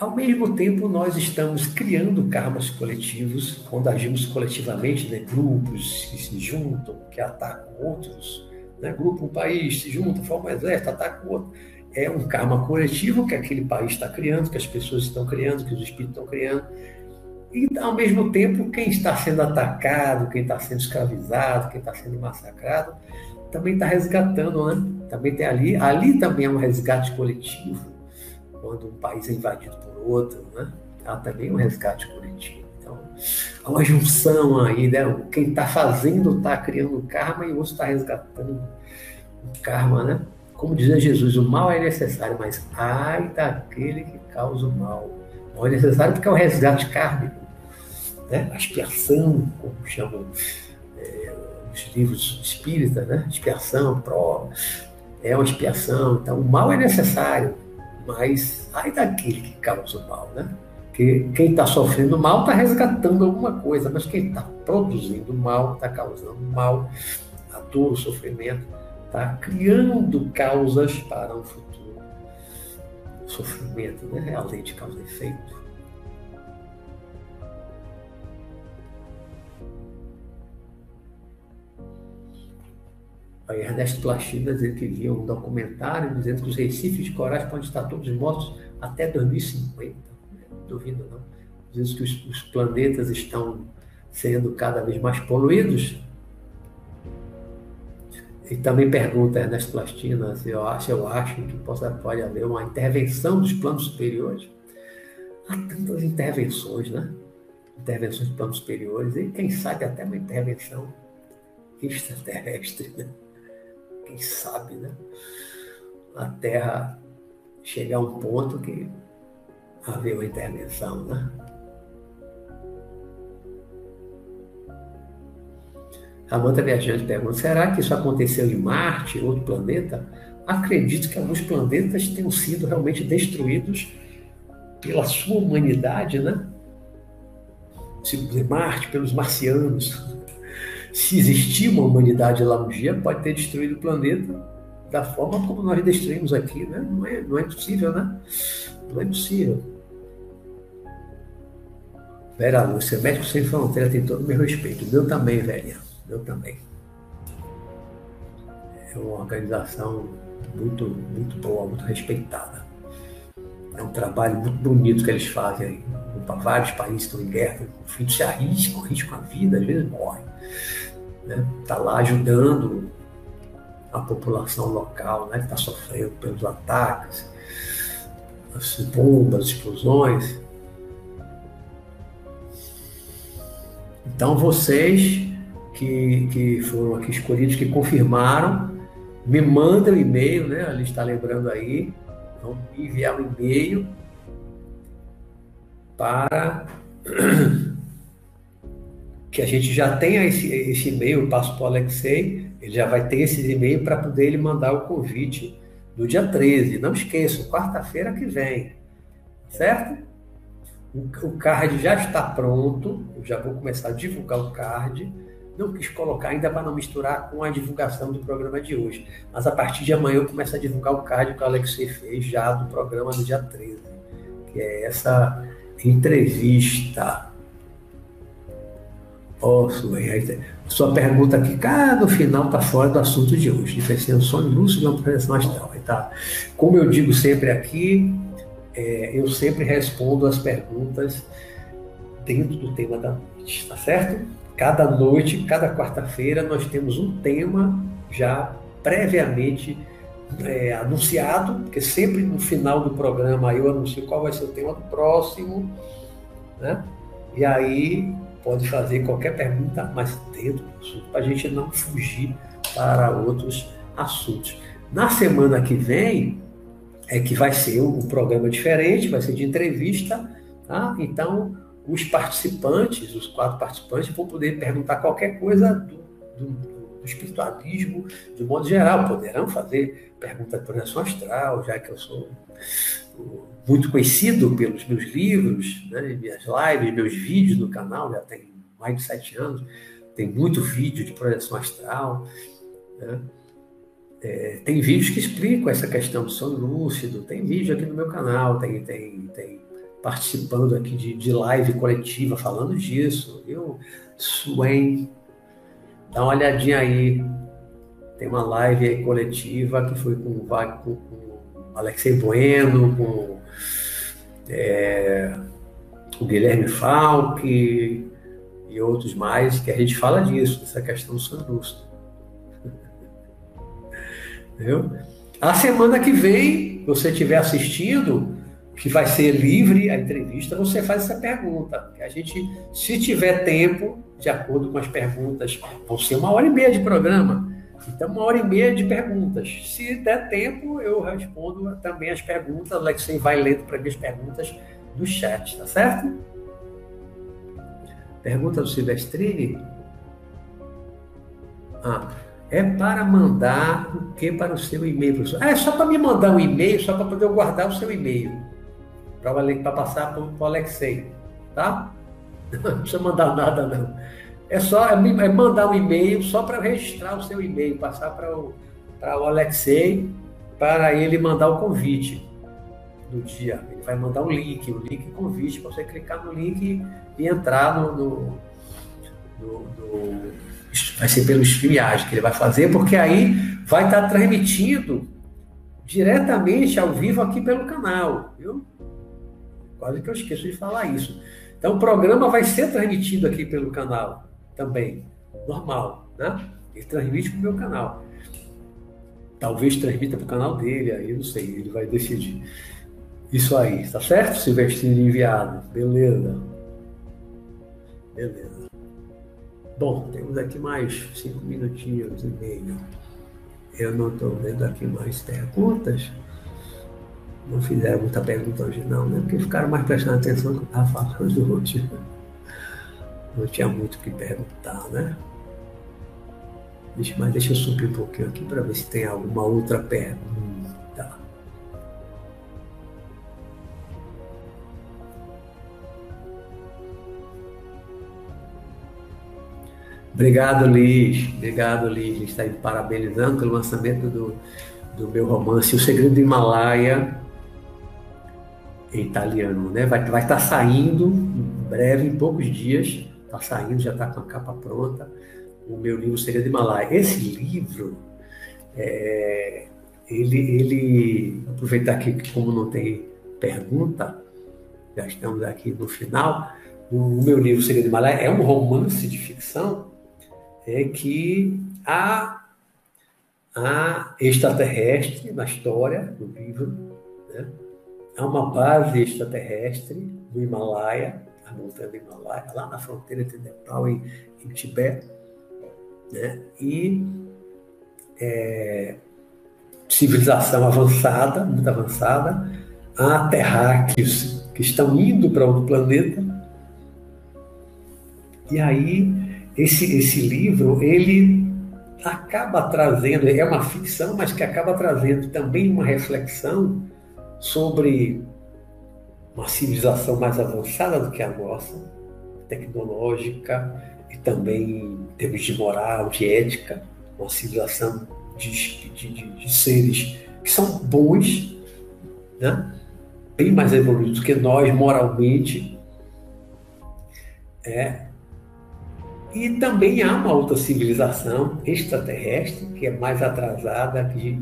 Ao mesmo tempo, nós estamos criando karmas coletivos, quando agimos coletivamente, né? grupos que se juntam, que atacam outros, né? grupo, um país se junta, forma um exército, ataca o outro. É um karma coletivo que aquele país está criando, que as pessoas estão criando, que os espíritos estão criando. E, ao mesmo tempo, quem está sendo atacado, quem está sendo escravizado, quem está sendo massacrado, também está resgatando, né? Também tem ali, ali também é um resgate coletivo, quando um país é invadido por outro, né? Há também um resgate coletivo. Então, há uma junção aí, né? Quem está fazendo está criando karma e o outro está resgatando o karma, né? Como dizia Jesus, o mal é necessário, mas ai daquele que causa o mal. Não é necessário porque é um resgate kármico, né? A expiação, como chamam é, os livros espíritas, né? Expiação, prova, é uma expiação. Então, o mal é necessário, mas ai daquele que causa o mal, né? Que quem está sofrendo mal está resgatando alguma coisa, mas quem está produzindo mal, está causando mal, a dor, o sofrimento, está criando causas para um futuro sofrimento, né? É a lei de causa e efeito. Ernesto Plastina dizendo que via um documentário dizendo que os recifes de corais podem estar todos mortos até 2050. Não duvido não. Diz que os, os planetas estão sendo cada vez mais poluídos. E também pergunta Ernesto Plastina se eu acho, eu acho que possa, pode haver uma intervenção dos planos superiores. Há tantas intervenções, né? Intervenções de planos superiores, e quem sabe até uma intervenção extraterrestre, né? Quem sabe, né? A Terra chegar a um ponto que haver uma intervenção, né? A outra viajante pergunta: será que isso aconteceu em Marte, outro planeta? Acredito que alguns planetas tenham sido realmente destruídos pela sua humanidade, né? Marte, pelos marcianos. Se existir uma humanidade lá um dia, pode ter destruído o planeta da forma como nós destruímos aqui, né? Não é, não é possível, né? Não é possível. Vera Lúcia, Médico Sem Fronteira tem todo o meu respeito. Meu também, velha. Meu também. É uma organização muito, muito boa, muito respeitada. É um trabalho muito bonito que eles fazem. Vários países estão em guerra, conflitos se arriscam, arriscam a vida, às vezes morrem. Está né? Tá lá ajudando a população local, né, que está sofrendo pelos ataques, as bombas, explosões. Então vocês que, que foram aqui escolhidos, que confirmaram, me mandam um e-mail, né? Ali está lembrando aí, me enviar um e-mail para que a gente já tenha esse, esse e-mail, eu passo para o Alexei, ele já vai ter esse e-mail para poder ele mandar o convite no dia 13. Não esqueçam, quarta-feira que vem, certo? O, o card já está pronto, eu já vou começar a divulgar o card. Não quis colocar ainda para não misturar com a divulgação do programa de hoje. Mas a partir de amanhã eu começo a divulgar o card que o Alexei fez já do programa do dia 13, que é essa entrevista Oh, sua pergunta aqui, cara, no final está fora do assunto de hoje. Diferenciando sonho lúcido uma projeção astral. Tá? Como eu digo sempre aqui, é, eu sempre respondo as perguntas dentro do tema da noite, tá certo? Cada noite, cada quarta-feira, nós temos um tema já previamente é, anunciado, porque sempre no final do programa eu anuncio qual vai ser o tema do próximo, né? E aí pode fazer qualquer pergunta, mas dentro do assunto, para a gente não fugir para outros assuntos. Na semana que vem é que vai ser um programa diferente, vai ser de entrevista, tá? Então, os participantes, os quatro participantes, vão poder perguntar qualquer coisa do, do, do espiritualismo, de modo geral. Poderão fazer pergunta de projeção astral, já que eu sou muito conhecido pelos meus livros, né, minhas lives, meus vídeos no canal, já tem mais de sete anos, tem muito vídeo de projeção astral. Né? É, tem vídeos que explicam essa questão do sono lúcido, tem vídeo aqui no meu canal, tem, tem, tem participando aqui de, de live coletiva falando disso. Eu, Swain, dá uma olhadinha aí. Tem uma live coletiva que foi com, com, com Alexei Bueno, com é, o Guilherme Falck e outros mais, que a gente fala disso, dessa questão do sanduíche. Entendeu? A semana que vem, você estiver assistindo, que vai ser livre a entrevista, você faz essa pergunta. A gente, se tiver tempo, de acordo com as perguntas, vão ser uma hora e meia de programa. Então, uma hora e meia de perguntas. Se der tempo, eu respondo também as perguntas. O Alexei vai lendo para mim as perguntas do chat, tá certo? Pergunta do Silvestrini. Ah, é para mandar o que para o seu e-mail, professor? Ah, é só para me mandar um e-mail, só para poder guardar o seu e-mail. Para passar para o Alexei, tá? Não precisa mandar nada, não. É só é, é mandar um e-mail só para registrar o seu e-mail, passar para o, para o Alexei, para ele mandar o convite do dia. Ele vai mandar um link, um link convite para você clicar no link e entrar no, no, no, no vai ser pelo StreamYard que ele vai fazer, porque aí vai estar transmitindo diretamente ao vivo aqui pelo canal, viu? Quase que eu esqueço de falar isso. Então o programa vai ser transmitido aqui pelo canal também, normal, né? Ele transmite para o meu canal. Talvez transmita para o canal dele, aí não sei, ele vai decidir. Isso aí, tá certo? Silvestrino enviado. Beleza. Beleza. Bom, temos aqui mais cinco minutinhos e meio. Eu não estou vendo aqui mais perguntas. Não fizeram muita pergunta hoje não, né? Porque ficaram mais prestando atenção no que eu estava falando hoje não tinha muito o que perguntar, né? Mas deixa eu subir um pouquinho aqui para ver se tem alguma outra pergunta. Obrigado, Liz. Obrigado, Liz. Está aí parabenizando pelo lançamento do, do meu romance O Segredo do Himalaia, em italiano. Né? Vai, vai estar tá saindo em breve, em poucos dias. Está saindo, já está com a capa pronta. O meu livro O Segredo do Himalaia. Esse livro, é, ele, ele. Aproveitar aqui que, como não tem pergunta, já estamos aqui no final. O meu livro O Segredo do Himalaia é um romance de ficção é que há, há extraterrestre na história do livro, né? há uma base extraterrestre do Himalaia, a montanha do Himalaia, lá na fronteira entre Nepal e, e Tibete, né? e é, civilização avançada, muito avançada, há terráqueos que estão indo para outro planeta, e aí esse, esse livro, ele acaba trazendo, é uma ficção, mas que acaba trazendo também uma reflexão sobre uma civilização mais avançada do que a nossa, tecnológica e também em termos de moral, de ética, uma civilização de, de, de, de seres que são bons, né? bem mais evoluídos que nós moralmente, é, e também há uma outra civilização extraterrestre que é mais atrasada, que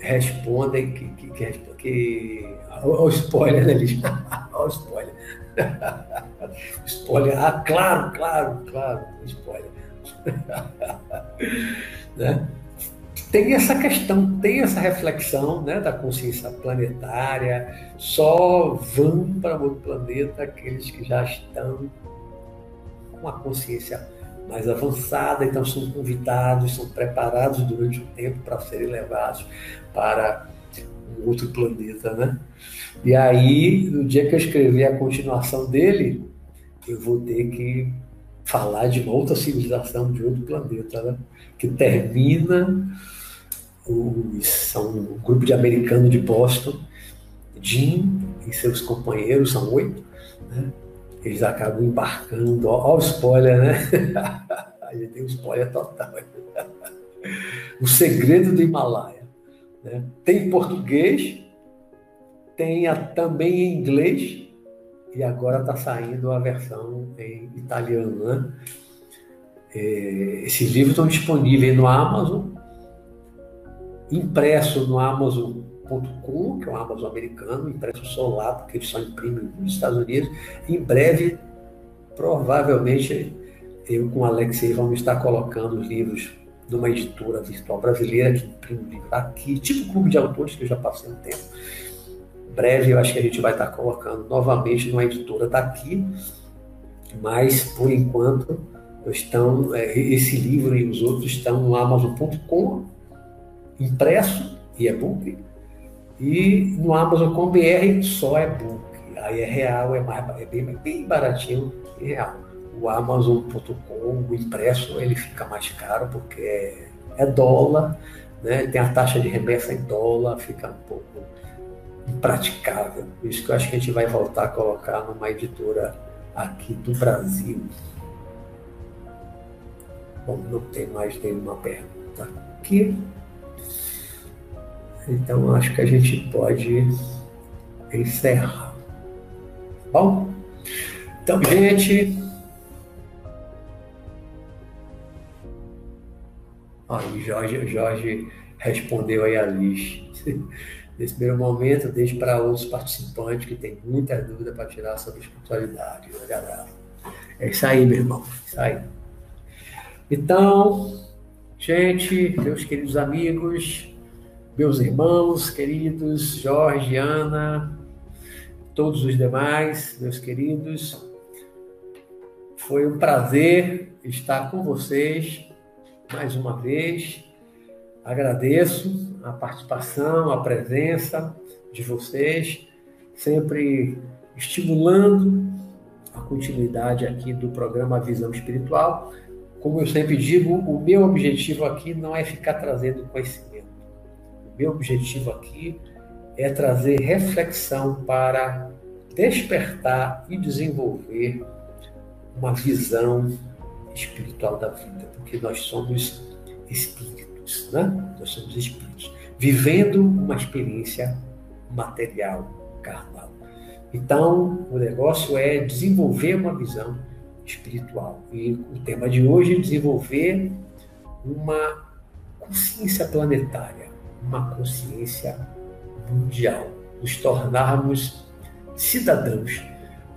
responde, que. que, que, que o, spoiler, né, o spoiler. spoiler. Ah, claro, claro, claro, spoiler. né? Tem essa questão, tem essa reflexão né, da consciência planetária, só vão para outro planeta aqueles que já estão uma consciência mais avançada, então são convidados, são preparados durante o tempo para serem levados para um outro planeta, né? E aí, no dia que eu escrever a continuação dele, eu vou ter que falar de uma outra civilização de outro planeta, né? Que termina são um grupo de americanos de Boston, Jim e seus companheiros, são oito, né? eles acabam embarcando. Olha o spoiler, né? A tem um spoiler total. o segredo do Himalaia. Né? Tem em português, tem a, também em inglês, e agora está saindo a versão em italiano. Né? É, esses livros estão disponíveis no Amazon, impresso no Amazon que é um Amazon americano, impresso só lá, porque eles só imprimem nos Estados Unidos. Em breve, provavelmente, eu com o Alexei vamos estar colocando os livros de uma editora virtual brasileira que imprime o livro aqui, tipo clube de autores, que eu já passei um tempo. Em breve, eu acho que a gente vai estar colocando novamente numa editora daqui, mas, por enquanto, estão, é, esse livro e os outros estão no Amazon.com, impresso e e-book, e no Amazon com BR só é book. Aí é real, é, mais, é bem, bem baratinho e real. O Amazon.com, o impresso, ele fica mais caro porque é, é dólar, né? tem a taxa de remessa em dólar, fica um pouco impraticável. Por isso que eu acho que a gente vai voltar a colocar numa editora aqui do Brasil. Bom, não tem mais nenhuma pergunta aqui. Então acho que a gente pode encerrar. Bom? Então, gente. Aí, Jorge, Jorge respondeu aí a Liz. Nesse primeiro momento, deixe para outros participantes que têm muita dúvida para tirar sobre espiritualidade. É isso aí, meu irmão. É isso aí. Então, gente, meus queridos amigos, meus irmãos queridos, Jorge, Ana, todos os demais, meus queridos. Foi um prazer estar com vocês mais uma vez. Agradeço a participação, a presença de vocês, sempre estimulando a continuidade aqui do programa Visão Espiritual. Como eu sempre digo, o meu objetivo aqui não é ficar trazendo conhecimento meu objetivo aqui é trazer reflexão para despertar e desenvolver uma visão espiritual da vida, porque nós somos espíritos, né? Nós somos espíritos, vivendo uma experiência material, carnal. Então, o negócio é desenvolver uma visão espiritual. E o tema de hoje é desenvolver uma consciência planetária, uma consciência mundial, nos tornarmos cidadãos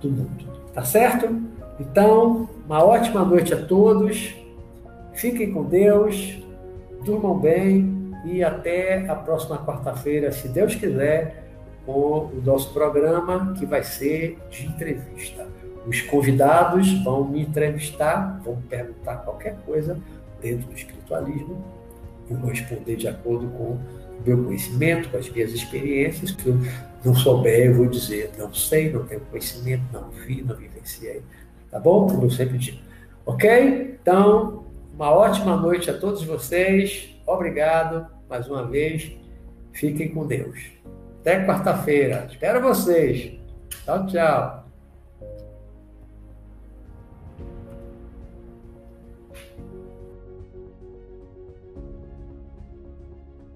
do mundo. Tá certo? Então, uma ótima noite a todos. Fiquem com Deus, durmam bem e até a próxima quarta-feira, se Deus quiser, com o nosso programa que vai ser de entrevista. Os convidados vão me entrevistar, vão perguntar qualquer coisa dentro do espiritualismo, vou responder de acordo com o meu conhecimento, com as minhas experiências. Se eu não souber, eu vou dizer não sei, não tenho conhecimento, não vi, não vivenciei. Tá bom? Sempre digo. Ok? Então, uma ótima noite a todos vocês. Obrigado mais uma vez. Fiquem com Deus. Até quarta-feira. Espero vocês. Tchau, tchau.